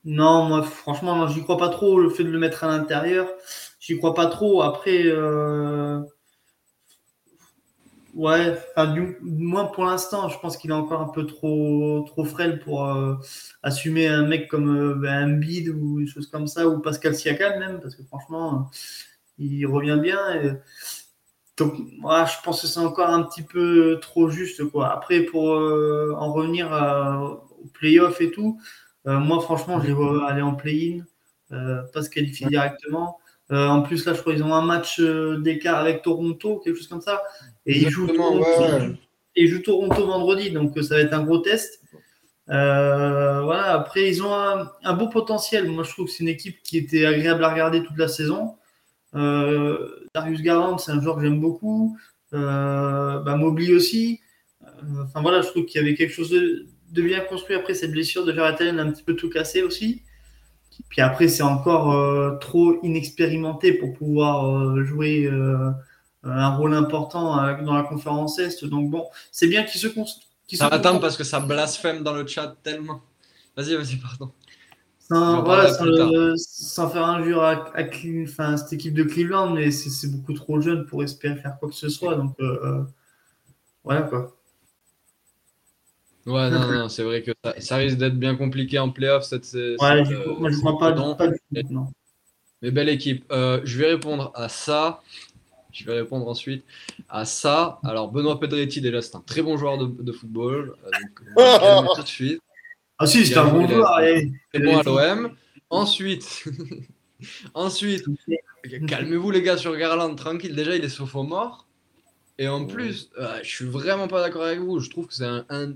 non, moi, franchement, j'y crois pas trop. Le fait de le mettre à l'intérieur, j'y crois pas trop. Après, Ouais, du moins pour l'instant, je pense qu'il est encore un peu trop, trop frêle pour euh, assumer un mec comme euh, un bid ou une chose comme ça, ou Pascal Siakam même, parce que franchement, il revient bien. Donc, moi, je pense que c'est encore un petit peu trop juste. Quoi. Après, pour euh, en revenir au playoff et tout, moi, franchement, je les vois aller en play-in, pas se qualifier directement. en plus, là, je crois qu'ils ont un match d'écart avec Toronto, quelque chose comme ça. Et il joue, Toronto, vendredi, donc euh, ça va être un gros test. Euh, voilà, après, ils ont un, beau potentiel. Moi, je trouve que c'est une équipe qui était agréable à regarder toute la saison. Euh, Darius Garland, c'est un joueur que j'aime beaucoup. Euh, bah, aussi. Enfin voilà, je trouve qu'il y avait quelque chose de, bien construit après cette blessure de Jared Allen, un petit peu tout cassé aussi. Puis après, c'est encore trop inexpérimenté pour pouvoir jouer un rôle important euh, dans la conférence Est. Donc bon, c'est bien qu'ils se qu Attends, parce que ça blasphème dans le chat tellement. Vas-y, vas-y, pardon. Sans, voilà, sans, faire injure à, à, cette équipe de Cleveland, mais c'est beaucoup trop jeune pour espérer faire quoi que ce soit. Donc euh, euh, voilà quoi. Ouais, non, non, c'est vrai que ça, risque d'être bien compliqué en playoff. Cette, ouais, moi je crois pas, pas, du tout. Non. Mais belle équipe. je vais répondre à ça. Je vais répondre ensuite à ça. Alors, Benoît Pedretti, déjà, c'est un très bon joueur de, football. Euh, donc, tout de suite. Ah si, c'est un bon joueur. Très bon à l'OM. Ensuite, ensuite calmez-vous les gars sur Garland, tranquille. Déjà, il est sauf mort. Et en plus, euh, je suis vraiment pas d'accord avec vous. Je trouve que c'est un,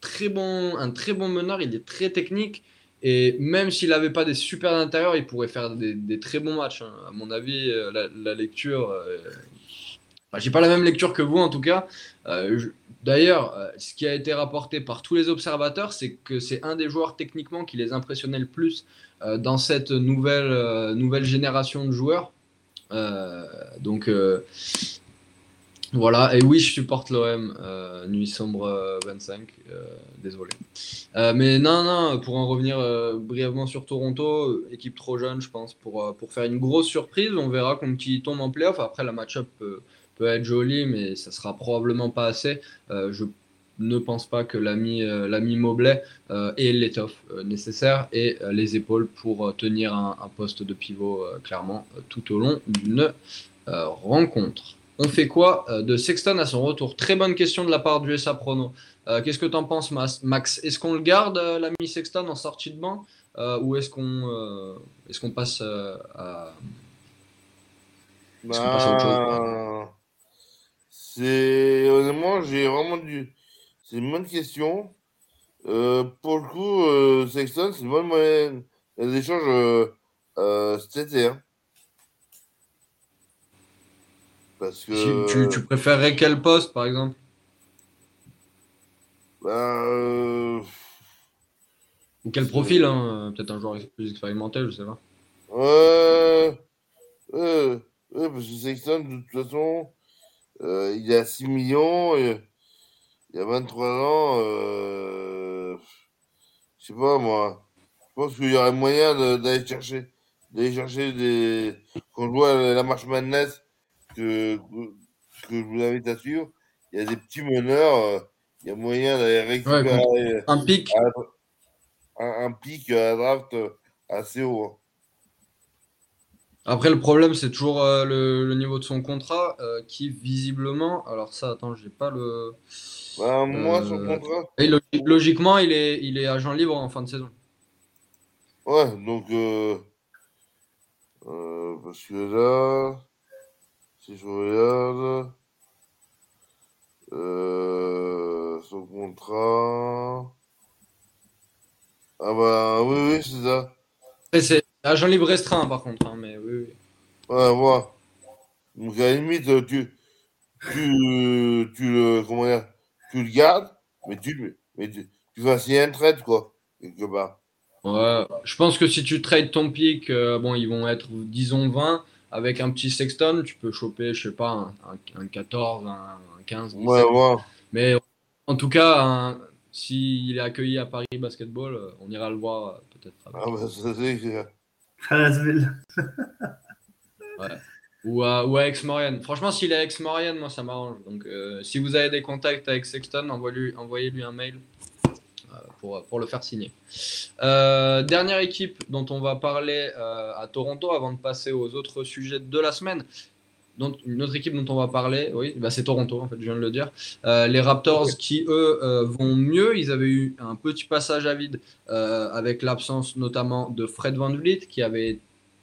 très bon, un très bon meneur. Il est très technique. Et même s'il n'avait pas des super intérieurs, il pourrait faire des, très bons matchs. Hein. À mon avis, euh, la, lecture. Euh, j'ai pas la même lecture que vous en tout cas. Euh, d'ailleurs, ce qui a été rapporté par tous les observateurs, c'est que c'est un des joueurs techniquement qui les impressionnait le plus dans cette nouvelle, nouvelle génération de joueurs. donc, voilà, et oui, je supporte l'OM, euh, Nuit Sombre 25, euh, euh, désolé. mais non, non, pour en revenir brièvement sur Toronto, équipe trop jeune, je pense, pour, pour faire une grosse surprise. On verra comme qui tombe en playoff. Après, la match-up peut, être jolie, mais ça sera probablement pas assez. je ne pense pas que l'ami l'ami Mobley ait l'étoffe nécessaire et les épaules pour tenir un, poste de pivot, clairement, tout au long d'une rencontre. On fait quoi euh, de Sexton à son retour? Très bonne question de la part du SA Prono. Euh, qu'est-ce que tu en penses, Max? Est-ce qu'on le garde, euh, l'ami Sexton, en sortie de banc Ou est-ce qu'on est qu'on passe à, bah, C'est honnêtement, j'ai vraiment du. C'est une bonne question. Euh, pour le coup, euh, Sexton, c'est une bonne moyenne d'échange euh, euh, cet été. Hein. Parce que. Tu, tu, préférerais quel poste, par exemple? Ben, Ou quel profil hein Peut-être un joueur plus expérimenté, je sais pas. Ouais. ouais, parce que Sexton, de toute façon, il a 6 millions. Et il y a 23 ans, euh, je sais pas moi, je pense qu'il y aurait moyen d'aller chercher, d'aller chercher des. Quand je vois la marche Madness que, que je vous invite à suivre, il y a des petits meneurs, euh, il y a moyen d'aller récupérer un pic. un, pic à draft assez haut. Hein. Après, le problème, c'est toujours euh, le, niveau de son contrat euh, qui, visiblement, alors ça, attends, j'ai pas le. Bah, moi, son euh, contrat. logiquement, il est, il est agent libre en fin de saison. Ouais, donc. parce que là, si je regarde. son contrat. Ah bah oui, oui, c'est ça. C'est Agent libre restreint, par contre. Hein, mais oui, oui. Ouais, ouais. Donc, à la limite, tu, tu, tu, le, comment dire, tu le gardes, mais tu, mais tu, tu vas signer un trade, quoi, quelque part. Ouais, je pense que si tu trades ton pic, euh, bon, ils vont être, disons, 20. Avec un petit Sexton, tu peux choper, je sais pas, un, 14, un, 15. Ouais, ouais. Mais en tout cas, s'il est accueilli à Paris Basketball, euh, on ira le voir euh, peut-être. Ah, bah, ça, c'est Ou à, ou à Aix-Maurienne. Franchement, s'il est à Aix-Maurienne, moi, ça m'arrange. Donc, euh, si vous avez des contacts avec Sexton, envoyez-lui envoyez -lui un mail euh, pour, pour, le faire signer. Euh, dernière équipe dont on va parler à Toronto avant de passer aux autres sujets de la semaine une autre équipe dont on va parler, oui, bah c'est Toronto, en fait, je viens de le dire. Euh, les Raptors qui, eux, euh, vont mieux. Ils avaient eu un petit passage à vide euh, avec l'absence notamment de Fred Van Vliet qui avait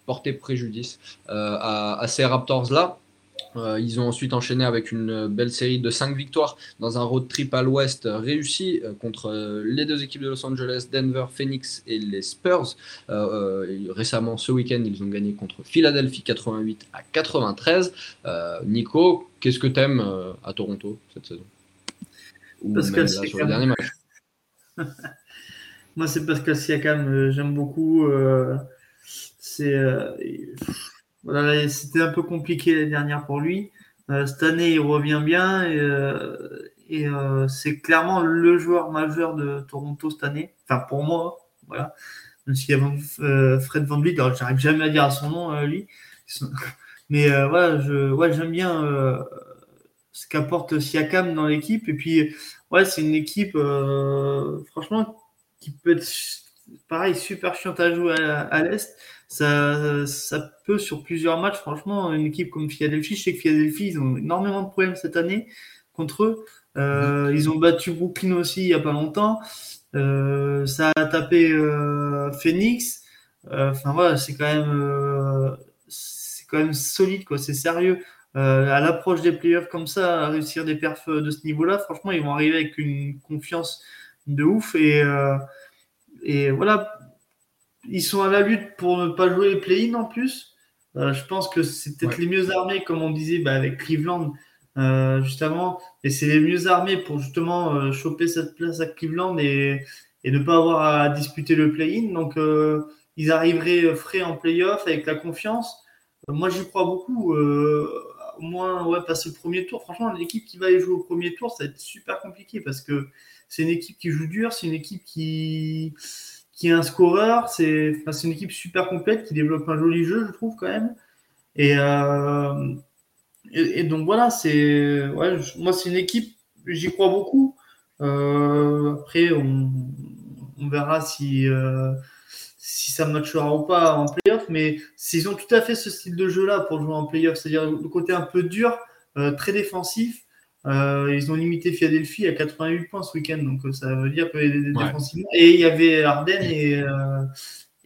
porté préjudice à, à, ces Raptors-là. Euh, ils ont ensuite enchaîné avec une belle série de 5 victoires dans un road trip à l'ouest réussi euh, contre euh, les deux équipes de Los Angeles, Denver, Phoenix et les Spurs. récemment, ce week-end, ils ont gagné contre Philadelphie 88 à 93. Nico, qu'est-ce que tu aimes à Toronto cette saison? Pascal match Moi, c'est Pascal Siakam, j'aime beaucoup. c'est c'était un peu compliqué l'année dernière pour lui. Euh, cette année, il revient bien et, euh, euh, c'est clairement le joueur majeur de Toronto cette année. Enfin, pour moi, voilà. Même s'il y a Fred Van Vliet, j'arrive jamais à dire son nom, lui. Mais voilà, je, ouais, j'aime bien ce qu'apporte Siakam dans l'équipe. Et puis, ouais, c'est une équipe, franchement, qui peut être pareil, super chiante à jouer à l'Est ça, ça peut sur plusieurs matchs, franchement, une équipe comme Philadelphie, je sais que Philadelphie, ils ont énormément de problèmes cette année contre eux. Euh, ils ont battu Brooklyn aussi il n'y a pas longtemps. Euh, ça a tapé euh, Phoenix. Euh, enfin voilà, c'est quand même euh, c'est quand même solide quoi, c'est sérieux. à l'approche des playoffs comme ça, à réussir des perfs de ce niveau-là, franchement, ils vont arriver avec une confiance de ouf et et voilà, ils sont à la lutte pour ne pas jouer les play-in en plus. Euh, je pense que c'est peut-être les mieux armés, comme on disait bah, avec Cleveland euh, juste avant. Et c'est les mieux armés pour justement euh, choper cette place à Cleveland et, et ne pas avoir à disputer le play-in. Donc, ils arriveraient frais en play-off avec la confiance. moi, j'y crois beaucoup. au moins, ouais, passer le premier tour. Franchement, l'équipe qui va aller jouer au premier tour, ça va être super compliqué parce que c'est une équipe qui joue dur, c'est une équipe qui qui est un scoreur. C'est une équipe super complète qui développe un joli jeu, je trouve, quand même. Et, euh, donc voilà, c'est moi, c'est une équipe, j'y crois beaucoup. Euh, après, on, verra si, euh, si ça matchera ou pas en playoff, mais s'ils ont tout à fait ce style de jeu-là pour jouer en playoff, c'est-à-dire le côté un peu dur, très défensif, euh, ils ont limité Philadelphie à 88 points ce week-end, donc euh, ça veut dire que défensivement. Et il y avait Arden et, euh,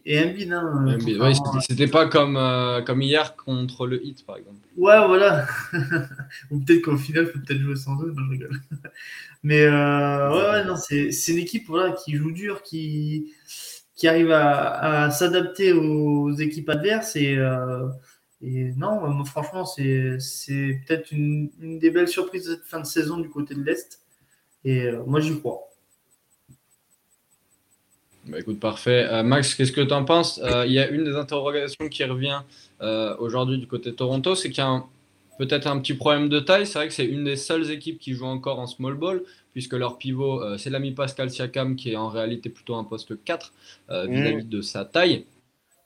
et Embiid. Hein, Embiid, ouais, c'était pas comme, euh, comme hier contre le Hit, par exemple. Ouais, voilà. Ou peut-être qu'au final, il faut peut-être jouer sans eux. Non, je rigole. Mais euh, ouais, ouais, non, c'est une équipe voilà, qui joue dur, qui, qui arrive à, à s'adapter aux équipes adverses. Et, euh, et non, moi, franchement, c'est peut-être une, une, des belles surprises de cette fin de saison du côté de l'Est. Et euh, moi, j'y crois. Bah, écoute, parfait. Euh, Max, qu'est-ce que tu en penses? Euh, Il y a une des interrogations qui revient euh, aujourd'hui du côté de Toronto, c'est qu'il y a peut-être un petit problème de taille. C'est vrai que c'est une des seules équipes qui joue encore en small ball, puisque leur pivot, c'est l'ami Pascal Siakam, qui est en réalité plutôt un poste 4 vis-à-vis de sa taille.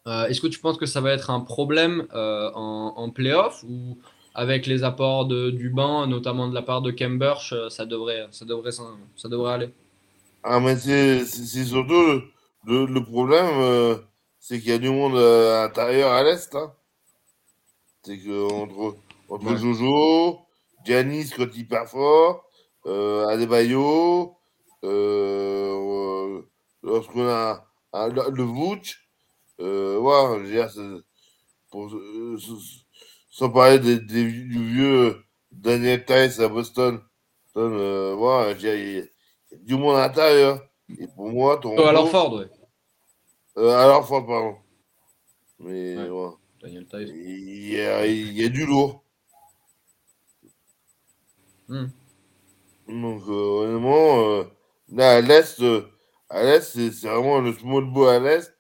Est-ce que tu penses que ça va être un problème en, en playoff ou avec les apports de, du banc, notamment de la part de Cambridge, ça devrait, ça devrait, ça devrait aller? Ah, mais c'est surtout le, le, problème, euh, c'est qu'il y a du monde euh, à l'intérieur à l'Est. Hein. C'est que entre, entre Jojo, Giannis quand il part fort, euh, Adebayo, euh, lorsqu'on a, le Vouch, euh, ouais, je veux dire, pour, sans parler des, des, du vieux Daniel Tice à Boston. Euh, ouais, je du monde à l'intérieur. Et pour moi, ton. Oh, alors Ford, ouais. Euh, alors Ford, pardon. Mais ouais. ouais. Daniel Tice. Il y, a, il y a du lourd. Hmm. Donc, euh, honnêtement, euh, là, à l'Est, euh, à l'Est, c'est vraiment le small bow à l'Est.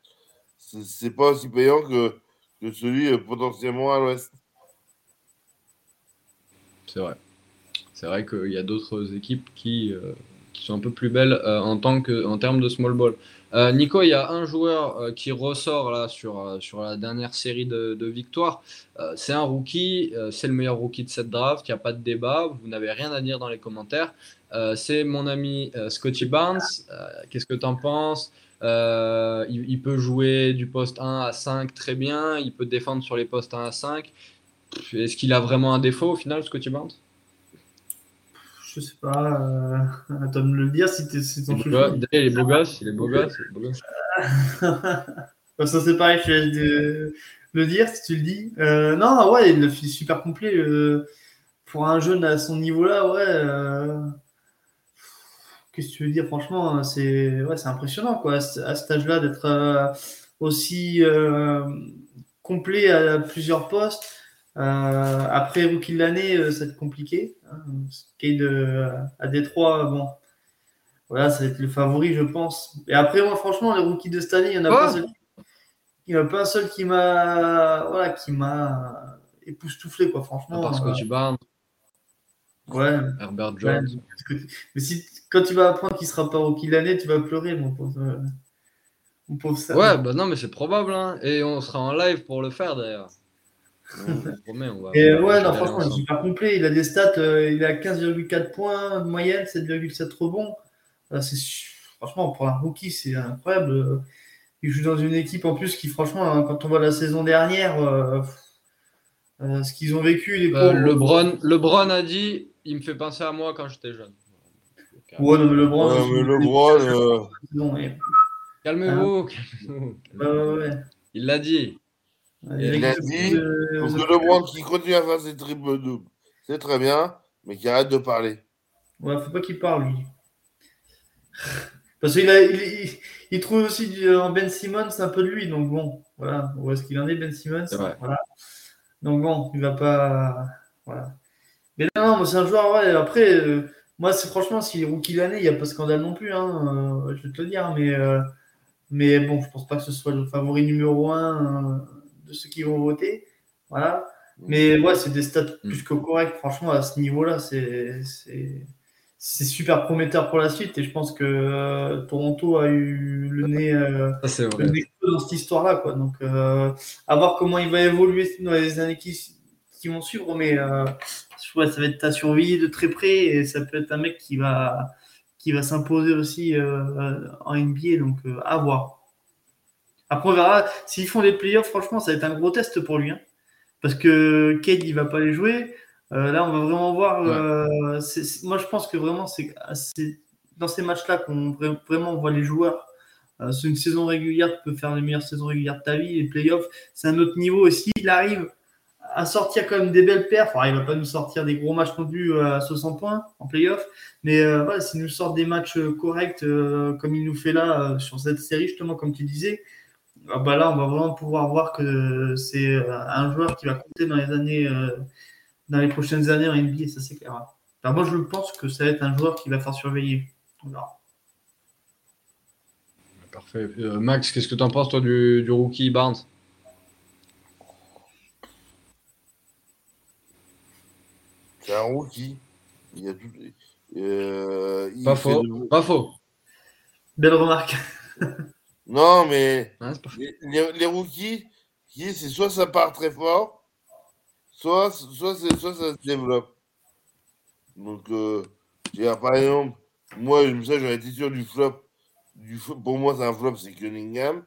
C'est pas aussi payant que, que celui euh, potentiellement à l'Ouest. C'est vrai. C'est vrai qu'il y a d'autres équipes qui, euh, qui sont un peu plus belles euh, en, tant que, en termes de small ball. Nico, il y a un joueur qui ressort là sur, sur la dernière série de, de victoires. c'est un rookie, c'est le meilleur rookie de cette draft, il n'y a pas de débat, vous n'avez rien à dire dans les commentaires. c'est mon ami Scotty Barnes. Qu'est-ce que tu en penses? Il, il, peut jouer du poste 1 à 5 très bien, il peut défendre sur les postes 1 à 5. Est-ce qu'il a vraiment un défaut au final, Scotty Barnes je sais pas, euh, attends de me le dire si, c'est ton chouchou. Il est beau gosse, il est beau gosse. ça c'est pareil, je vais de le dire si tu le dis. Euh, non, ouais, il fait super complet. Euh, pour un jeune à son niveau-là, ouais. Euh, qu'est-ce que tu veux dire Franchement, c'est ouais, impressionnant quoi, à cet âge-là d'être euh, aussi complet à plusieurs postes. Euh, après rookie de l'année, euh, ça va être compliqué. Hein. Cade euh, à Détroit, bon, voilà, ça va être le favori, je pense. Et après, moi, franchement, les rookies de cette année, il n'y en a pas un seul. Il n'y en a pas un seul qui m'a, voilà, qui m'a époustouflé, quoi, franchement. Parce que tu Barnes. Ouais. Herbert Jones. Mais si, quand tu vas apprendre qu'il sera pas rookie l'année, tu vas pleurer, mon pauvre. Mon pauvre ouais, bah non, mais c'est probable, hein. Et on sera en live pour le faire, d'ailleurs. Et ouais, non, franchement, il est super complet. Il a des stats, euh, il a 15,4 points de moyenne, 7,7 rebonds. Euh, c'est franchement, pour un rookie, c'est incroyable. Il joue dans une équipe en plus qui, franchement, hein, quand on voit la saison dernière, euh, ce qu'ils ont vécu, les Lebron, Lebron a dit il me fait penser à moi quand j'étais jeune. Ouais, non, mais Lebron. Ouais, mais Lebron. Calmez-vous. Calmez il l'a dit. Il a dit, que le monde qui continue à faire ses triples doubles, c'est très bien, mais qu'il arrête de parler. Ouais, faut pas qu'il parle, lui. Parce qu'il il, il, trouve aussi en Ben Simmons un peu de lui, donc bon, voilà, où est-ce qu'il en est, Ben Simmons? Voilà. Donc bon, il va pas. Voilà. Mais non, c'est un joueur, ouais, après, euh, moi, c'est franchement, s'il est rookie l'année, il n'y a pas de scandale non plus, hein, euh, je vais te le dire, mais, euh, mais bon, je pense pas que ce soit le favori numéro un de ceux qui vont voter. Voilà. Mais ouais, c'est des stats mm. plus que corrects. Franchement, à ce niveau-là, c'est super prometteur pour la suite. Et je pense que euh, Toronto a eu le nez, euh, dans cette histoire-là. Quoi. Donc, euh, à voir comment il va évoluer dans les années qui, qui vont suivre. Mais ouais, ça va être à surveiller de très près. Et ça peut être un mec qui va, qui va s'imposer aussi en NBA. Donc, à voir. Après, on verra. S'ils font les playoffs, franchement, ça va être un gros test pour lui. Hein. Parce que Cade, il va pas les jouer. Euh, là, on va vraiment voir. Euh, moi, je pense que vraiment, c'est dans ces matchs-là qu'on vraiment voit les joueurs Euh, c'est une saison régulière, tu peux faire les meilleures saisons régulières de ta vie. Les playoffs, c'est un autre niveau. aussi. il arrive à sortir quand même des belles perfs, enfin, il va pas nous sortir des gros matchs non plus à 60 points en playoff, mais voilà, s'il nous sort des matchs corrects comme il nous fait là sur cette série, justement, comme tu disais, ah bah là, on va vraiment pouvoir voir que c'est un joueur qui va compter dans les années, dans les prochaines années en NBA, ça c'est clair. moi, je pense que ça va être un joueur qui va faire surveiller. Parfait. Euh, Max, qu'est-ce que tu en penses, toi, du rookie Barnes? C'est un rookie. Il a tout... Euh, pas faux. Pas faux. Belle remarque. non, mais les, les, rookies, c'est soit ça part très fort, soit, soit, soit ça se développe. Donc, euh, par exemple, moi, ça, j'aurais été sûr du flop. Du, pour moi, c'est un flop, c'est Cunningham.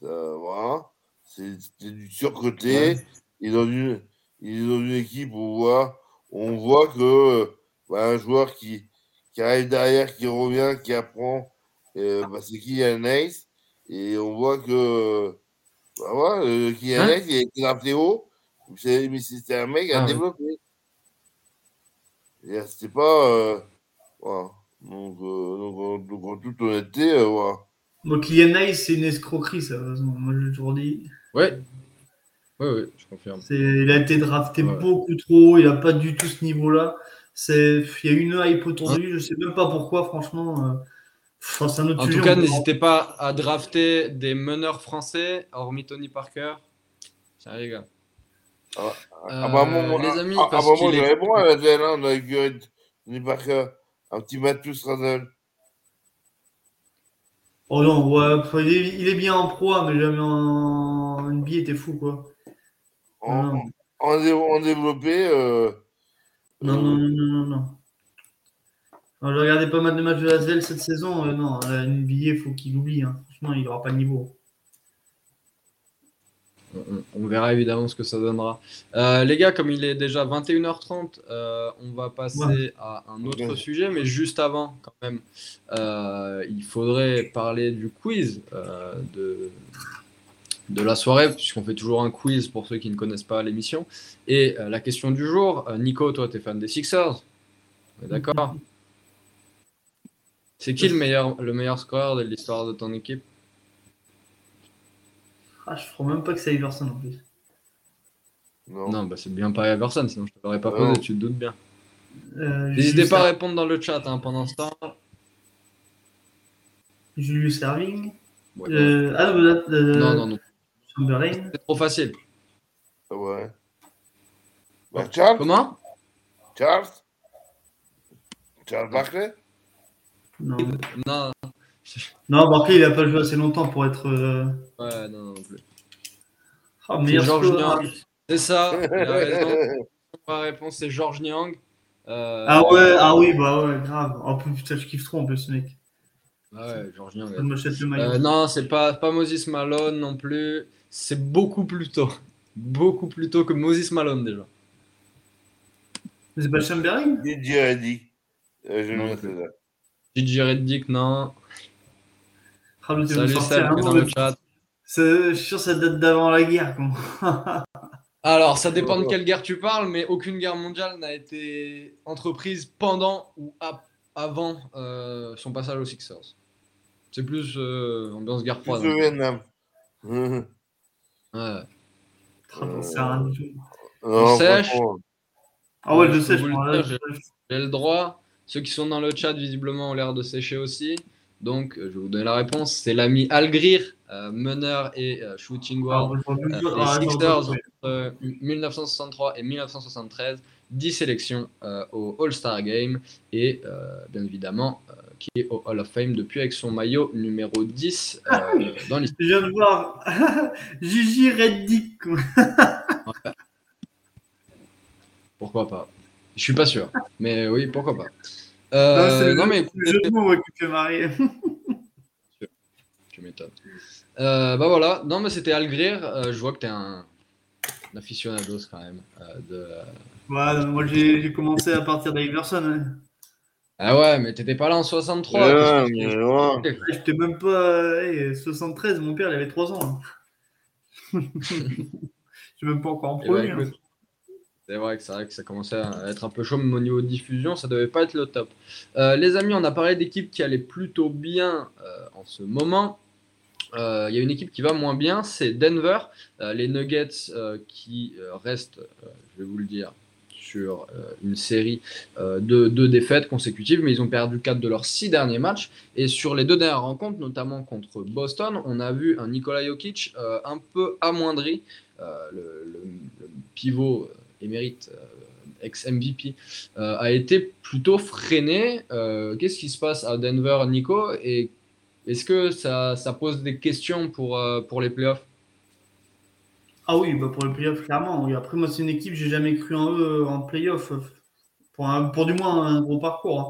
voilà. C'est du surcoté. Il, est dans une, il est dans une équipe où on voit, on voit que bah, un joueur qui, qui arrive derrière, qui revient, qui apprend, euh, bah, c'est Kylian Ace. Et on voit que bah, voilà, euh, Kylian hein? Ace, il a été drafté haut. Mais c'était un mec à ah, développer. C'était pas. Euh, voilà. Donc, euh, donc, en toute honnêteté, euh, voilà. Donc Kylian c'est une escroquerie, ça. Moi, j'ai toujours dit. Ouais. Ouais, ouais, je confirme. Il a été drafté beaucoup trop. Il n'a pas du tout ce niveau-là. Il y a une hype autour de lui. Je ne sais même pas pourquoi, franchement. Euh... en tout cas, n'hésitez pas à drafter des meneurs français, hormis Tony Parker. Ça les gars. Ah, ah, bah, mon, les amis, ah, parce ah, bah, moi, j'avais bon à la GL, hein, avec Tony Parker. Un petit Matthews Razzle. Oh non, ouais, il, est, bien en pro, mais jamais en NBA, t'es fou, quoi. En, en, développé. Euh, non, non, non, non, non, non. J'ai regardé pas mal de matchs de la cette saison. Euh, non, NBA, il faut qu'il oublie. Hein. Franchement, il n'aura pas le niveau on, verra évidemment ce que ça donnera. Euh, les gars, comme il est déjà 21h30, euh, on va passer à un autre sujet, mais juste avant, quand même, euh, il faudrait parler du quiz de, de la soirée, puisqu'on fait toujours un quiz pour ceux qui ne connaissent pas l'émission. Et la question du jour, Nico, toi, tu es fan des Sixers D'accord? C'est qui le meilleur, le meilleur scoreur de l'histoire de ton équipe? Ah, je crois même pas que c'est Iverson en plus. Non, bah c'est bien pas Iverson, sinon je te l'aurais pas posé, tu te doutes bien. Euh, N'hésitez pas à répondre dans le chat hein, pendant ce temps. Julius Serving. euh, ah non, euh, non, non, non. C'est trop facile. Ouais. Bah, Charles Comment? Charles? Charles Barkley Non. Non. Non, Barkley, il a pas joué assez longtemps pour être. Euh, ouais, non, non plus. Oh, George Niang. C'est ça, La réponse, c'est George Niang. Euh, ah ouais, ah oui, bah ouais, grave. En plus, putain, je kiffe trop en plus, ce mec. Ah ouais, George Niang. Euh, non, c'est pas, pas Moses Malone non plus. C'est beaucoup plus tôt. Beaucoup plus tôt que Moses Malone déjà. C'est pas Chambering DJ Reddick. Euh, je non, DJ Reddick, non. Salut, salut dans le chat. Je suis sûr que ça date d'avant la guerre. Alors, ça dépend de quelle guerre tu parles, mais aucune guerre mondiale n'a été entreprise pendant ou avant euh, son passage aux Sixers. C'est plus euh, ambiance guerre froide. Plus Vietnam. ouais. Euh... Un... On sèche. Ah ouais, je sèche. J'ai le droit. Ceux qui sont dans le chat, visiblement, ont l'air de sécher aussi. Donc, euh, je vais vous donner la réponse. C'est l'ami Algrir, euh, meneur et euh, shooting guard des ah, Sixers entre 1963 et 1973. 10 sélections au All-Star Game et bien évidemment qui est au Hall of Fame depuis avec son maillot numéro 10 dans l'histoire. Je viens de voir Gigi Reddick. pourquoi pas Je suis pas sûr, mais oui, pourquoi pas. Euh, non, mais de mots qui fait marrer. tu m'étonnes. Euh, bah voilà, non, mais c'était Algrir. Euh, je vois que tu es un, un aficionados quand même. Euh, de... Ouais, moi j'ai commencé à partir d'Iverson. Hein. Ah ouais, mais t'étais pas là en 63. Ouais, mais ouais. J'étais même pas. hey, 73, mon père, il avait 3 ans. hein. Je suis même pas encore en Eh ben, premier. hein. écoute, C'est vrai que c'est vrai que ça commençait à être un peu chaud, même au niveau de diffusion, ça devait pas être le top. Euh, les amis, on a parlé d'équipes qui allaient plutôt bien euh, en ce moment. Euh, Il y a une équipe qui va moins bien, c'est Denver. Euh, les Nuggets euh, qui euh, restent, euh, je vais vous le dire, sur euh, une série euh, de deux défaites consécutives, mais ils ont perdu quatre de leurs six derniers matchs. Et sur les deux dernières rencontres, notamment contre Boston, on a vu un Nikola Jokic euh, un peu amoindri, le, pivot émérite, ex-MVP, a été plutôt freiné. Qu'est-ce qui se passe à Denver, Nico? Et est-ce que ça, pose des questions pour, pour les playoffs? Ah oui, bah pour le playoff, clairement. Après, moi, c'est une équipe, j'ai jamais cru en eux en playoff. Pour, pour du moins un gros parcours.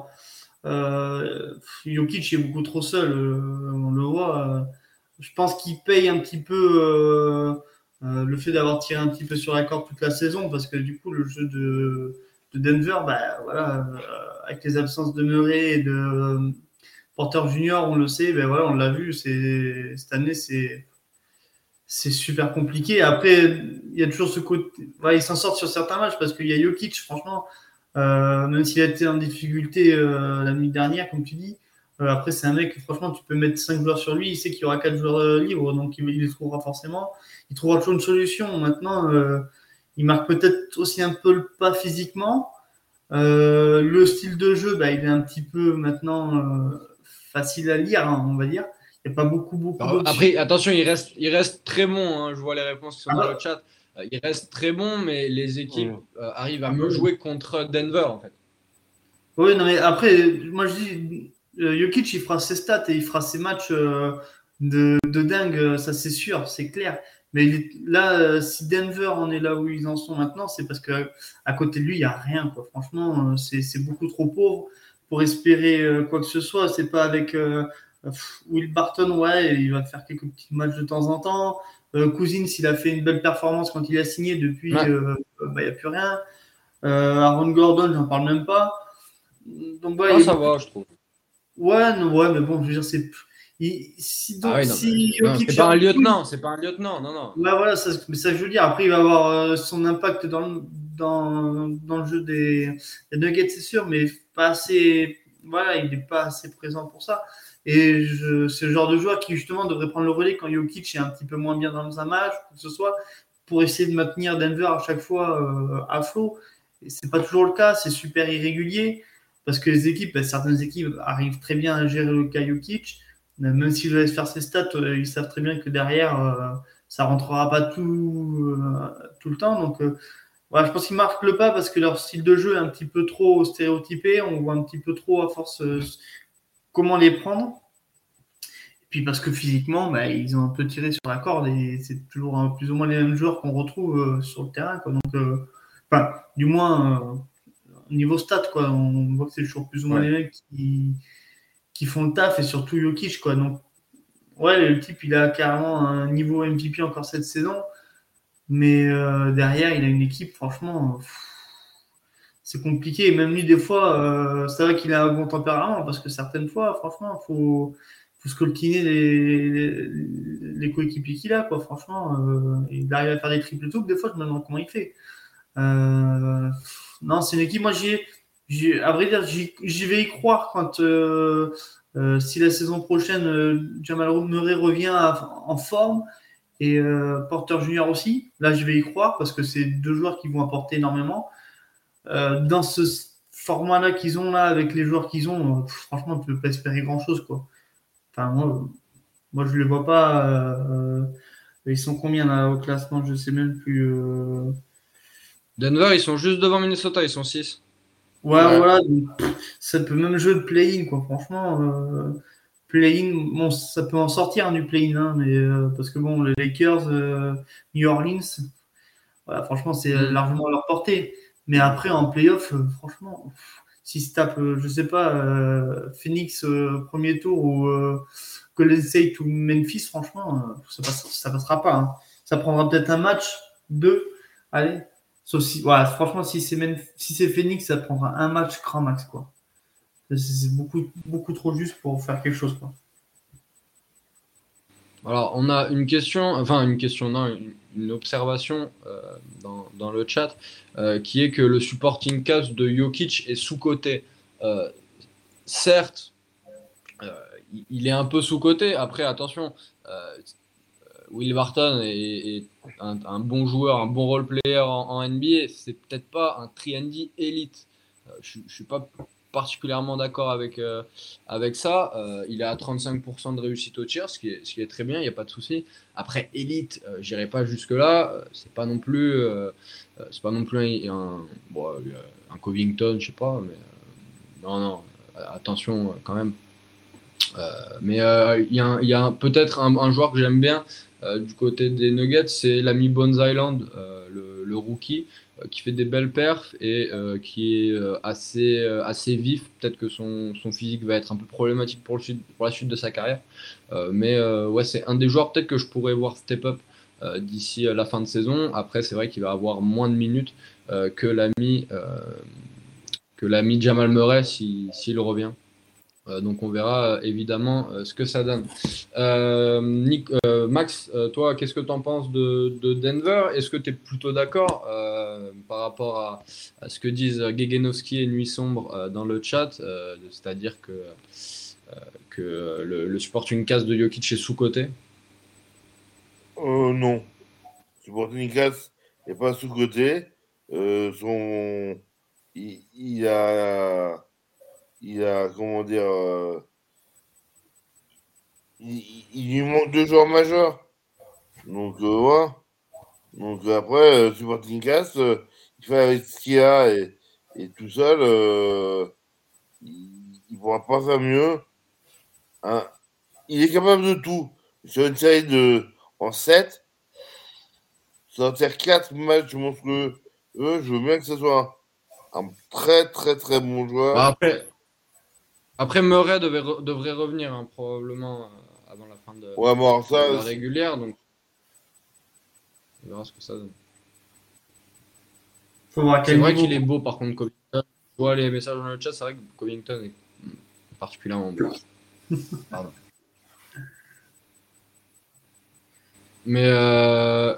hein. Euh, est beaucoup trop seul, euh, on le voit. euh. je pense qu'il paye un petit peu le fait d'avoir tiré un petit peu sur la corde toute la saison, parce que du coup, le jeu de, de Denver, bah, voilà, avec les absences de Murray et de Porter Junior, on le sait, ben on l'a vu, cette année, c'est c'est super compliqué. Après, il y a toujours ce côté. Ouais, ils s'en sortent sur certains matchs parce qu'il y a Jokic, franchement, euh, même s'il a été en difficulté euh, la nuit dernière, comme tu dis. euh, après, c'est un mec, franchement, tu peux mettre 5 joueurs sur lui. Il sait qu'il y aura 4 joueurs libres, donc il, les trouvera forcément. Il trouvera toujours une solution. Maintenant, il marque peut-être aussi un peu le pas physiquement. Le style de jeu, bah, il est un petit peu maintenant facile à lire, hein, on va dire. Il n'y a pas beaucoup, beaucoup. Alors, d'options. Après, attention, il reste, il reste très bon. hein, Je vois les réponses qui sont Ah dans bah. le chat. Euh, Il reste très bon, mais les équipes euh, arrivent à Ah mieux bah jouer contre Denver, en fait. Oui, non, mais après, moi je dis, euh, Jokic, il fera ses stats et il fera ses matchs euh, de, de dingue, ça c'est sûr, c'est clair. Mais il est- là, si Denver en est là où ils en sont maintenant, c'est parce que à côté de lui, il n'y a rien. Quoi. Franchement, c'est beaucoup trop pauvre pour espérer quoi que ce soit. C'est pas avec Will Barton, ouais, il va faire quelques petits matchs de temps en temps. Euh, Cousins, il a fait une belle performance quand il a signé. Depuis, Ouais. euh, bah, il n'y a plus rien. Euh, Aaron Gordon, j'en parle même pas. Donc, ouais, Ah, il- ça va, je trouve. Ouais, non, ouais, mais bon, je veux dire, c'est. il- Si, donc, Ah oui, non, si mais- non, Jokic c'est pas un lieutenant, c'est pas un lieutenant, non, non. Ouais, voilà, ça, mais ça, je veux dire. Après, il va avoir euh, son impact dans le, dans, dans le jeu des, des Nuggets, c'est sûr, mais pas assez. Voilà, il n'est pas assez présent pour ça. Et c'est le genre de joueur qui, justement, devrait prendre le relais quand Jokic est un petit peu moins bien dans un match, ou que ce soit, pour essayer de maintenir Denver à chaque fois euh, à flot. Et c'est pas toujours le cas, c'est super irrégulier. Parce que les équipes, ben, certaines équipes arrivent très bien à gérer le cas Jokic. Euh, Même s'ils laissent faire ses stats, euh, ils savent très bien que derrière, euh, ça rentrera pas tout, tout le temps. Donc, voilà, je pense qu'ils marquent le pas parce que leur style de jeu est un petit peu trop stéréotypé. On voit un petit peu trop à force comment les prendre. Et puis parce que physiquement, bah, ils ont un peu tiré sur la corde et c'est toujours plus ou moins les mêmes joueurs qu'on retrouve euh, sur le terrain. Quoi. Donc, euh, enfin, du moins, euh, au niveau stats, quoi, on voit que c'est toujours plus ou moins Ouais. les mecs qui, qui font le taf et surtout Jokic. Quoi. Donc, ouais, le type, il a carrément un niveau MVP encore cette saison. Mais derrière, il a une équipe, franchement, pff, c'est compliqué. Et même lui, des fois, euh, c'est vrai qu'il a un bon tempérament parce que certaines fois, franchement, il faut, faut les, les, coéquipiers qu'il a. Quoi. Franchement, euh, il arrive à faire des triples doubles. Des fois, je me demande comment il fait. Euh, non, c'est une équipe, moi, j'y ai- j'y- à vrai dire, j'y vais y croire quand. euh, euh, si la saison prochaine, euh, Jamal Murray revient en forme et euh, Porter Junior aussi, là je vais y croire parce que c'est deux joueurs qui vont apporter énormément. Euh, dans ce format-là qu'ils ont là, avec les joueurs qu'ils ont, euh, pff, franchement, tu peux pas espérer grand-chose. quoi. Enfin, moi, moi je les vois pas. euh, ils sont combien là au classement? Je sais même plus. euh. Denver, ils sont juste devant Minnesota, ils sont 6. Ouais, Ouais. voilà. donc, pff, ça peut même jouer de play-in, quoi. Franchement, euh, play-in, bon, ça peut en sortir hein, du play-in, hein, mais euh, parce que bon, les Lakers, euh, New Orleans, voilà, franchement, c'est Mm. largement à leur portée. Mais après, en playoff, euh, franchement, s'ils se tapent, euh, je sais pas, euh, Phoenix premier tour ou euh, Golden State ou Memphis, franchement, ça, passe- ça passera pas. hein. Ça prendra peut-être un match, deux, allez. Sauf si, franchement, si c'est si Phoenix, ça prendra un match grand max, quoi. C'est beaucoup, beaucoup trop juste pour faire quelque chose. Quoi. Alors, on a une question, enfin une question, non, une, observation euh, dans, le chat, euh, qui est que le supporting cast de Jokic est sous-coté. Euh, certes, il est un peu sous-coté. Après, attention, Will Barton est, un, bon joueur, un bon role player en, NBA. C'est peut-être pas un triandy élite. je, suis pas particulièrement d'accord avec, euh, avec ça. Euh, il est à 35% de réussite au tir, ce qui est, ce qui est très bien, il n'y a pas de souci. Après, élite, euh, j'irai pas jusque-là. c'est pas non plus, c'est pas non plus un, un Covington, je sais pas, mais non, non, attention quand même. mais il y a, peut-être un, joueur que j'aime bien du côté des Nuggets, c'est l'ami Bones Island, le, rookie. Euh, qui fait des belles perfs et euh, qui est euh, assez, assez vif. Peut-être que son, son, physique va être un peu problématique pour, le pour la suite de sa carrière. mais ouais, c'est un des joueurs peut-être que je pourrais voir step up d'ici la fin de saison. Après, c'est vrai qu'il va avoir moins de minutes que l'ami que l'ami Jamal Murray s'il revient. Euh, donc on verra euh, évidemment euh, ce que ça donne. Nick, Max, toi, qu'est-ce que tu en penses de, Denver? Est-ce que tu es plutôt d'accord par rapport à, ce que disent Gegenowski et Nuit Sombre dans le chat, c'est-à-dire que, que le, le, supporting cast de Jokic est sous-côté Non. Supporting cast n'est pas sous-côté. son... il a il a, comment dire, euh, il, lui manque deux joueurs majeurs. Donc, euh, voilà. Donc, après, euh, supporting cast, il fait avec ce qu'il a et, et, tout seul, il ne pourra pas faire mieux. Hein. Il est capable de tout. Sur une série de en 7, sortir 4 matchs monstrueux, eux, je veux bien que ce soit un, très très très bon joueur. Bah, après, après, Murray devrait revenir hein, probablement euh, avant la fin de, la régulière. Donc, on verra ce que ça donne. C'est vrai qu'il est beau par contre, Covington. Je vois les messages dans le chat, c'est vrai que Covington est particulièrement beau. Pardon. Mais euh,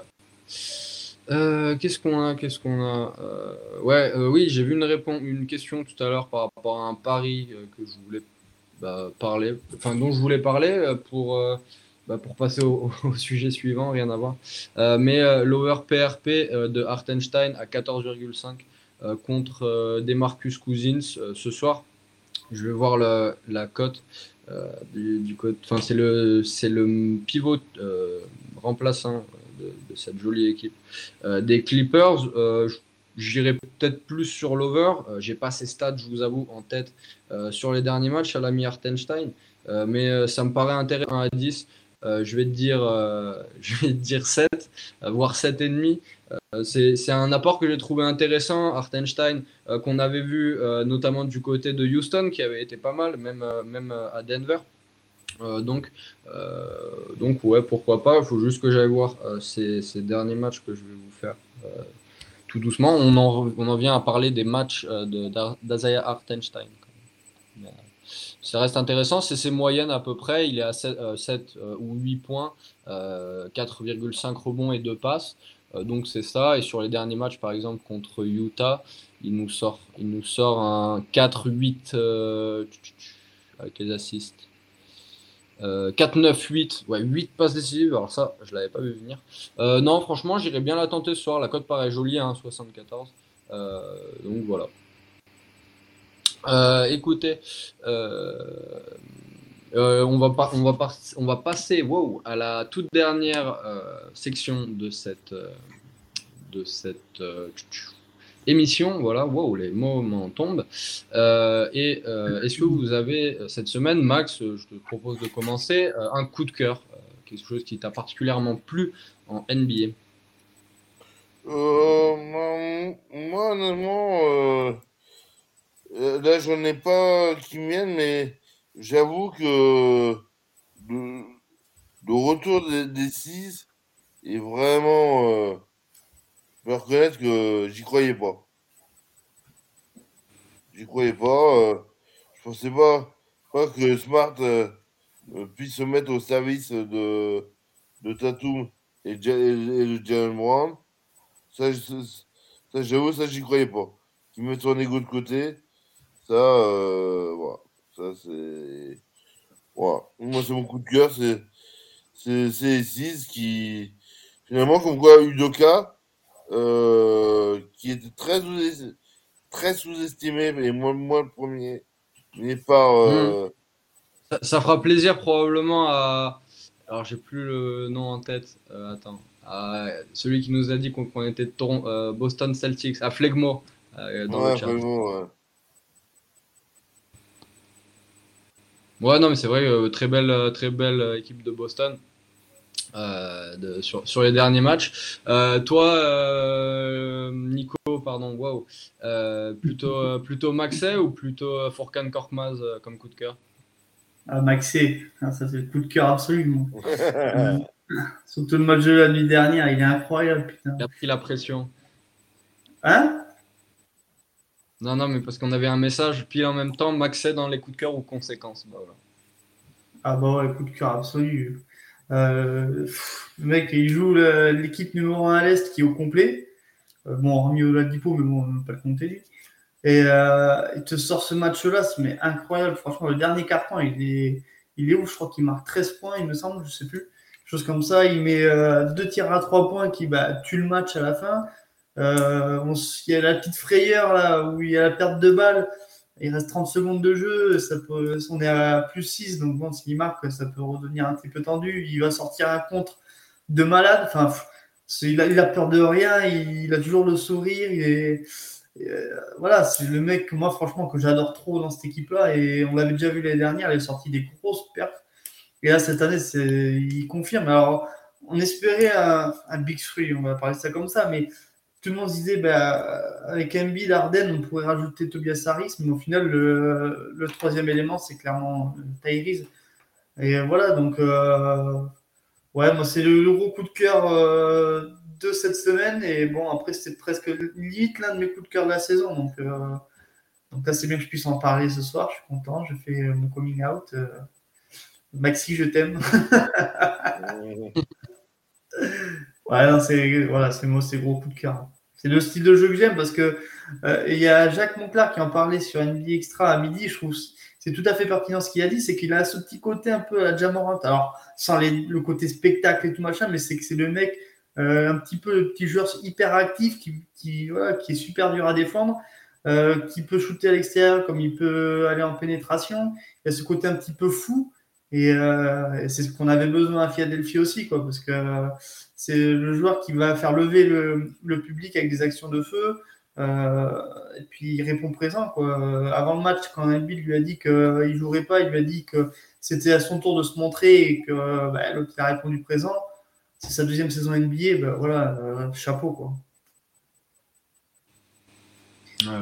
euh, qu'est-ce qu'on a Qu'est-ce qu'on a euh, Ouais, euh, oui, j'ai vu une réponse, une question tout à l'heure par rapport à un pari que je voulais bah, parler, enfin dont je voulais parler pour bah, pour passer au, sujet suivant, rien à voir. mais l'over PRP de Hartenstein à 14,5 contre Demarcus Cousins ce soir. Je vais voir la, cote du, c'est le c'est le pivot remplaçant de, cette jolie équipe. Euh, des Clippers, euh, j'irai peut-être plus sur l'over. Euh, j'ai pas ces stats, je vous avoue, en tête sur les derniers matchs à l'ami Artenstein, mais ça me paraît intéressant à 10. je vais te dire, je vais te dire 7, voire 7,5. c'est un apport que j'ai trouvé intéressant. Artenstein, qu'on avait vu notamment du côté de Houston, qui avait été pas mal, même, même à Denver. Euh, donc, euh, donc, ouais, pourquoi pas. Il faut juste que j'aille voir euh, ces, derniers matchs que je vais vous faire tout doucement. On en, vient à parler des matchs d'Azaya Hartenstein. Ça reste intéressant, c'est ses moyennes à peu près. Il est à 7, 7 ou 8 points, 4,5 rebonds et 2 passes. donc c'est ça. Et sur les derniers matchs, par exemple contre Utah, il nous sort, il nous sort un 4-8 avec les assists. 4-9-8, euh, ouais, 8 passes décisives, alors ça, je l'avais pas vu venir. Euh, non, franchement, j'irais bien la tenter ce soir. La cote paraît jolie, hein, 74. Euh, donc voilà. écoutez, on, va passer à la toute dernière section de cette émission. Voilà, wow, les mots m'en tombent. Euh, et euh, est-ce que vous avez euh, cette semaine, Max, je te propose de commencer, un coup de cœur, quelque chose qui t'a particulièrement plu en NBA moi, honnêtement, là, je n'en ai pas qui viennent, mais j'avoue que le, retour des, des six est vraiment peux reconnaître que j'y croyais pas. J'y croyais pas. Euh, je pensais pas, pas que Smart puisse se mettre au service de, de Tatum et, et, de Jalen Brown. Ça, j'avoue, ça, j'y croyais pas. Qu'il mette son ego de côté, ça, voilà. Ça, c'est. Voilà. Moi, c'est mon coup de cœur, c'est c'est 6 qui, finalement, comme quoi Udoka, euh, qui était très sous-estimé, très sous-estimé, mais moi, moi le premier, pas. Euh, hmm. ça, fera plaisir probablement à. Alors, j'ai plus le nom en tête. Euh, attends. À celui qui nous a dit qu'on était ton, Boston Celtics, à Flegmo. dans ouais, le chat. ouais. Ouais, non, mais c'est vrai, très belle, très belle équipe de Boston. Euh, sur, sur, les derniers matchs. Euh, toi, euh, Nico, pardon, wow, plutôt, plutôt Maxé ou plutôt Forkan Korkmaz comme coup de cœur? Ah, Maxé, ah, ça c'est le coup de cœur absolu. Surtout le match de la nuit dernière, il est incroyable. Putain. Il a pris la pression. Hein? Non, non, mais parce qu'on avait un message pile en même temps, Maxé dans les coups de cœur ou conséquences. Bah, Ah bah ouais, coup de cœur absolu. Euh, le mec, il joue l'équipe numéro 1 à l'Est qui est au complet. Euh, bon, hormis au Ladipo, mais bon, on ne pas le compter. Et euh, il te sort ce match-là, c'est incroyable. Franchement, le dernier carton, il est, il est où Je crois qu'il marque 13 points, il me semble, je sais plus. Chose comme ça, il met deux tirs à 3 points qui bah, tuent le match à la fin. il y a la petite frayeur là où il y a la perte de balle. Il reste 30 secondes de jeu, ça peut, on est à plus 6, donc bon, s'il marque, ça peut redevenir un petit peu tendu. Il va sortir un contre de malade. Enfin, il a, peur de rien, il, a toujours le sourire. Il euh, voilà, c'est le mec, moi, franchement, que j'adore trop dans cette équipe-là. Et on l'avait déjà vu l'année dernière, il a sorti des grosses pertes. Et là, cette année, il confirme. Alors, on espérait un, un Big Three, on va parler de ça comme ça, mais tout le monde se disait, bah, avec MB, Arden, on pourrait rajouter Tobias Harris, mais au final, le, troisième élément, c'est clairement Tyrese. Et voilà, donc, euh, ouais, moi, c'est le, gros coup de cœur euh, de cette semaine. Et bon, après, c'était presque limite l'un de mes coups de cœur de la saison. Donc, euh, donc là, c'est bien que je puisse en parler ce soir. Je suis content, je fais mon coming out. Maxi, je t'aime. Ouais, c'est voilà, c'est moi, c'est gros coup de cœur. C'est le style de jeu que j'aime parce que euh, il y a Jacques Monclar qui en parlait sur NBA Extra à midi. Je trouve c'est tout à fait pertinent ce qu'il a dit, c'est qu'il a ce petit côté un peu à Jamorant. Alors sans le côté spectacle et tout machin, mais c'est que c'est le mec euh, un petit peu le petit joueur hyper actif qui qui, voilà, qui est super dur à défendre. Euh, qui peut shooter à l'extérieur comme il peut aller en pénétration. Il y a ce côté un petit peu fou et, et c'est ce qu'on avait besoin à Philadelphie aussi, quoi, parce que c'est le joueur qui va faire lever le, public avec des actions de feu. Euh, et puis il répond présent. Quoi. Avant le match, quand Embiid lui a dit qu'il ne jouerait pas, il lui a dit que c'était à son tour de se montrer et que bah, l'autre a répondu présent. C'est sa deuxième saison NBA, bah, voilà, euh, chapeau quoi.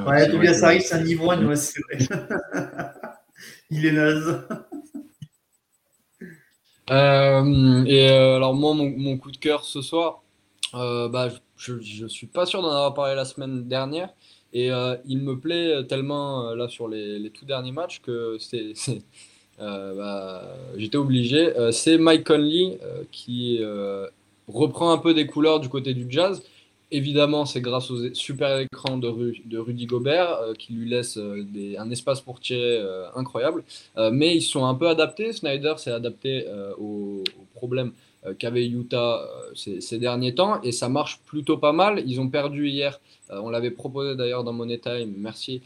Ouais, Tobias Harris, c'est un ivrogne, ouais, c'est vrai. il est naze. Euh, et euh, alors moi, mon, coup de cœur ce soir, euh, bah, je ne suis pas sûr d'en avoir parlé la semaine dernière. Et il me plaît tellement là sur les, tout derniers matchs que c'est, bah, j'étais obligé. c'est Mike Conley qui reprend un peu des couleurs du côté du jazz. Évidemment, c'est grâce au super écran de, Rudy Gobert euh, qui lui laisse euh, un espace pour tirer euh, incroyable. mais ils sont un peu adaptés. Snyder s'est adapté aux, problèmes qu'avait Utah ces, derniers temps et ça marche plutôt pas mal. Ils ont perdu hier, on l'avait proposé d'ailleurs dans Money Time, merci,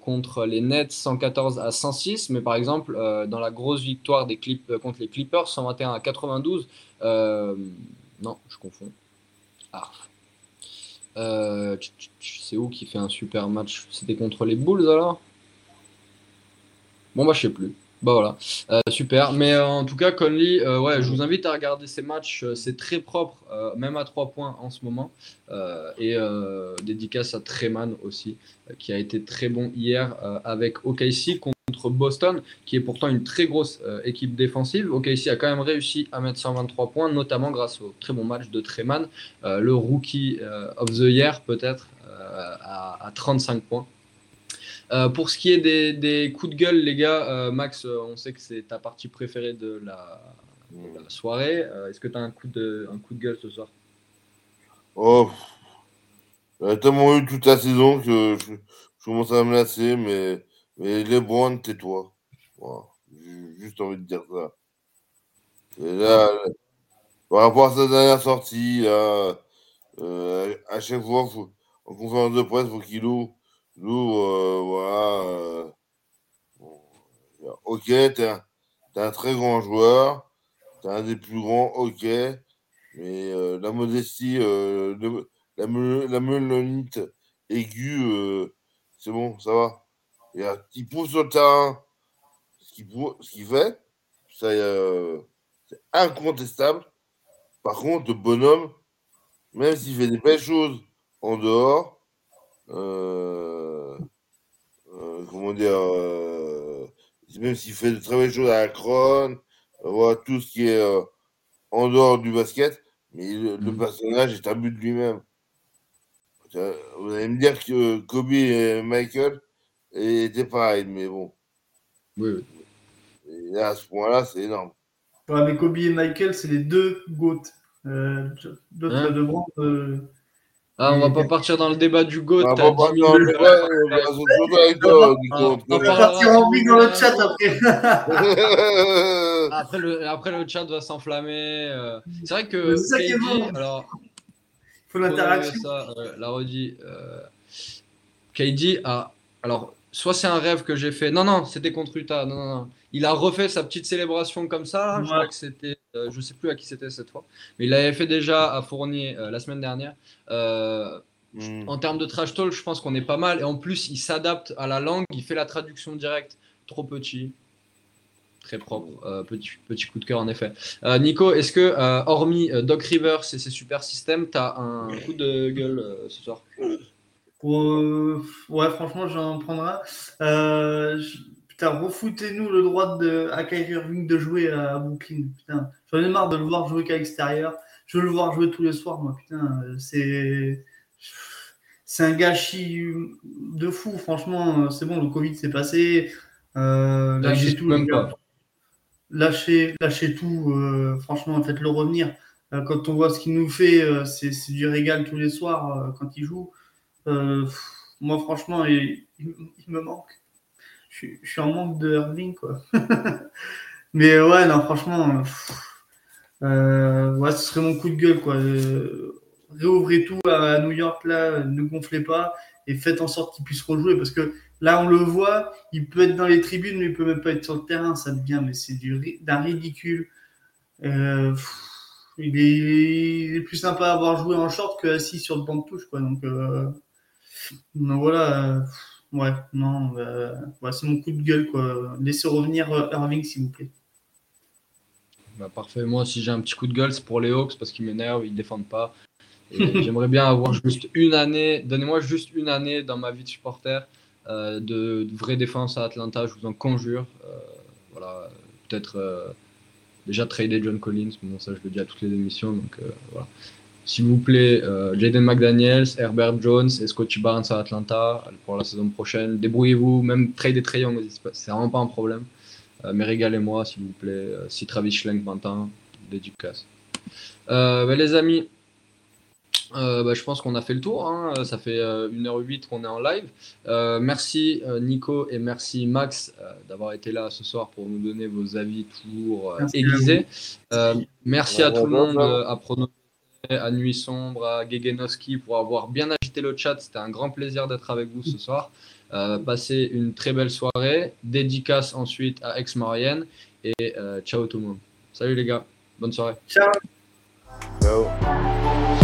contre les Nets 114 à 106. Mais par exemple, dans la grosse victoire des Clip, contre les Clippers 121 à 92, non, je confonds. Ah, euh, c'est où qui fait un super match? C'était contre les Bulls alors? Bon bah je sais plus. Bah voilà, euh, super. Mais euh, en tout cas, Conley, ouais, je vous invite à regarder ces matchs. C'est très propre, même à 3 points en ce moment. et dédicace à Treman aussi, qui a été très bon hier avec OKC contre Boston, qui est pourtant une très grosse euh, équipe défensive. OKC a quand même réussi à mettre 123 points, notamment grâce au très bon match de Treman, euh, le rookie euh, of the year peut-être, à, 35 points. Euh, pour ce qui est des, coups de gueule, les gars, euh, Max, on sait que c'est ta partie préférée de la, soirée. Est-ce que tu as un coup, de, un coup de gueule ce soir? Oh, j'ai tellement eu toute la saison que je, commence à me lasser, mais, les Browns, tais-toi. J'ai juste envie de dire ça. là, par rapport à sa dernière sortie, euh, à chaque fois, en conférence de presse, il faut qu'il ouvre. Euh, voilà. Euh, ok, t'es un, très grand joueur. T'es un des plus grands, ok. Mais la modestie, le, la, la melonite aiguë, c'est bon, ça va. Il pousse sur le terrain ce qu'il fait, c'est incontestable. Par contre, le bonhomme, même s'il fait des belles choses en dehors, euh, euh, comment dire, euh, même s'il fait de très belles choses à la crone, voilà, tout ce qui est en dehors du basket, mais le, mm. personnage est un but de lui-même. Vous allez me dire que Kobe et Michael étaient pareils, mais bon. Oui, Et à ce point-là, c'est énorme. Ouais, mais Kobe et Michael, c'est les deux GOAT. Euh, D'autres hein? de euh, ah, on va pas partir dans le débat du GOAT. On va partir dans le On va partir en vie dans le chat après. après, le, après, le chat va s'enflammer. Euh. C'est vrai que KD, alors. Il faut l'interaction. Ça, la redit. KD a. Alors, soit c'est un rêve que j'ai fait. Non, non, c'était contre Utah. Non, non, non. Il a refait sa petite célébration comme ça. Je crois que c'était, euh, je sais plus à qui c'était cette fois, mais il l'avait fait déjà à Fournier euh, la semaine dernière. Euh, hmm. En termes de trash talk, je pense qu'on est pas mal. Et en plus, il s'adapte à la langue, il fait la traduction directe. Trop petit, très propre. petit, petit coup de cœur en effet. Nico, est-ce que, hormis Doc Rivers et ses super systèmes, tu as un coup de gueule ce soir? Ouais, franchement, j'en prendrai. Euh, Putain, refoutez-nous le droit de, à Kyrie Irving de jouer à Brooklyn. Putain, j'en ai marre de le voir jouer qu'à l'extérieur. Je veux le voir jouer tous les soirs, moi. Putain, c'est. C'est un gâchis de fou, franchement. C'est bon, le Covid s'est passé. Euh, lâchez tout, même pas. Lâchez, lâchez tout. Euh, franchement, faites-le revenir. Euh, quand on voit ce qu'il nous fait, c'est du régal tous les soirs quand il joue. moi, franchement, il, il me manque je, suis en manque de Irving, quoi. Mais ouais, non, franchement, euh, ouais, ce serait mon coup de gueule, quoi. Euh, réouvrez tout à New York, là, ne gonflez pas et faites en sorte qu'il puisse rejouer parce que là, on le voit, il peut être dans les tribunes, mais il peut même pas être sur le terrain, ça devient, mais c'est d'un ridicule. Euh, il, est, plus sympa à avoir joué en short que assis sur le banc de touche, quoi. Donc, donc voilà. Ouais, non, bah, c'est mon coup de gueule. Quoi. Laissez revenir euh, Irving, s'il vous plaît. Bah, parfait. Moi, si j'ai un petit coup de gueule, c'est pour les Hawks parce qu'ils m'énervent, ils ne défendent pas. J'aimerais bien avoir juste une année, donnez-moi juste une année dans ma vie de supporter euh, de, vraie défense à Atlanta, je vous en conjure. Euh, voilà, peut-être déjà trader John Collins, bon, ça je le dis à toutes les émissions, donc voilà. S'il vous plaît, euh, Jaden McDaniels, Herbert Jones et Scotty Barnes à Atlanta pour la saison prochaine. Débrouillez-vous, même trade et Trey Young, c'est vraiment pas un problème. Euh, mais régalez-moi, s'il vous plaît. Euh, si Travis Schlenk maintenant, dédicace. Bah, les amis, bah, je pense qu'on a fait le tour. Hein. Ça fait 1h08 qu'on est en live. merci Nico et merci Max d'avoir été là ce soir pour nous donner vos avis toujours aiguisés. merci à tout le monde à Prono à Nuit Sombre, à Gegenowski pour avoir bien agité le chat. C'était un grand plaisir d'être avec vous ce soir. Euh, passez une très belle soirée. Dédicace ensuite à Ex-Marienne. Et euh, ciao tout le monde. Salut les gars. Bonne soirée. Ciao. Ciao.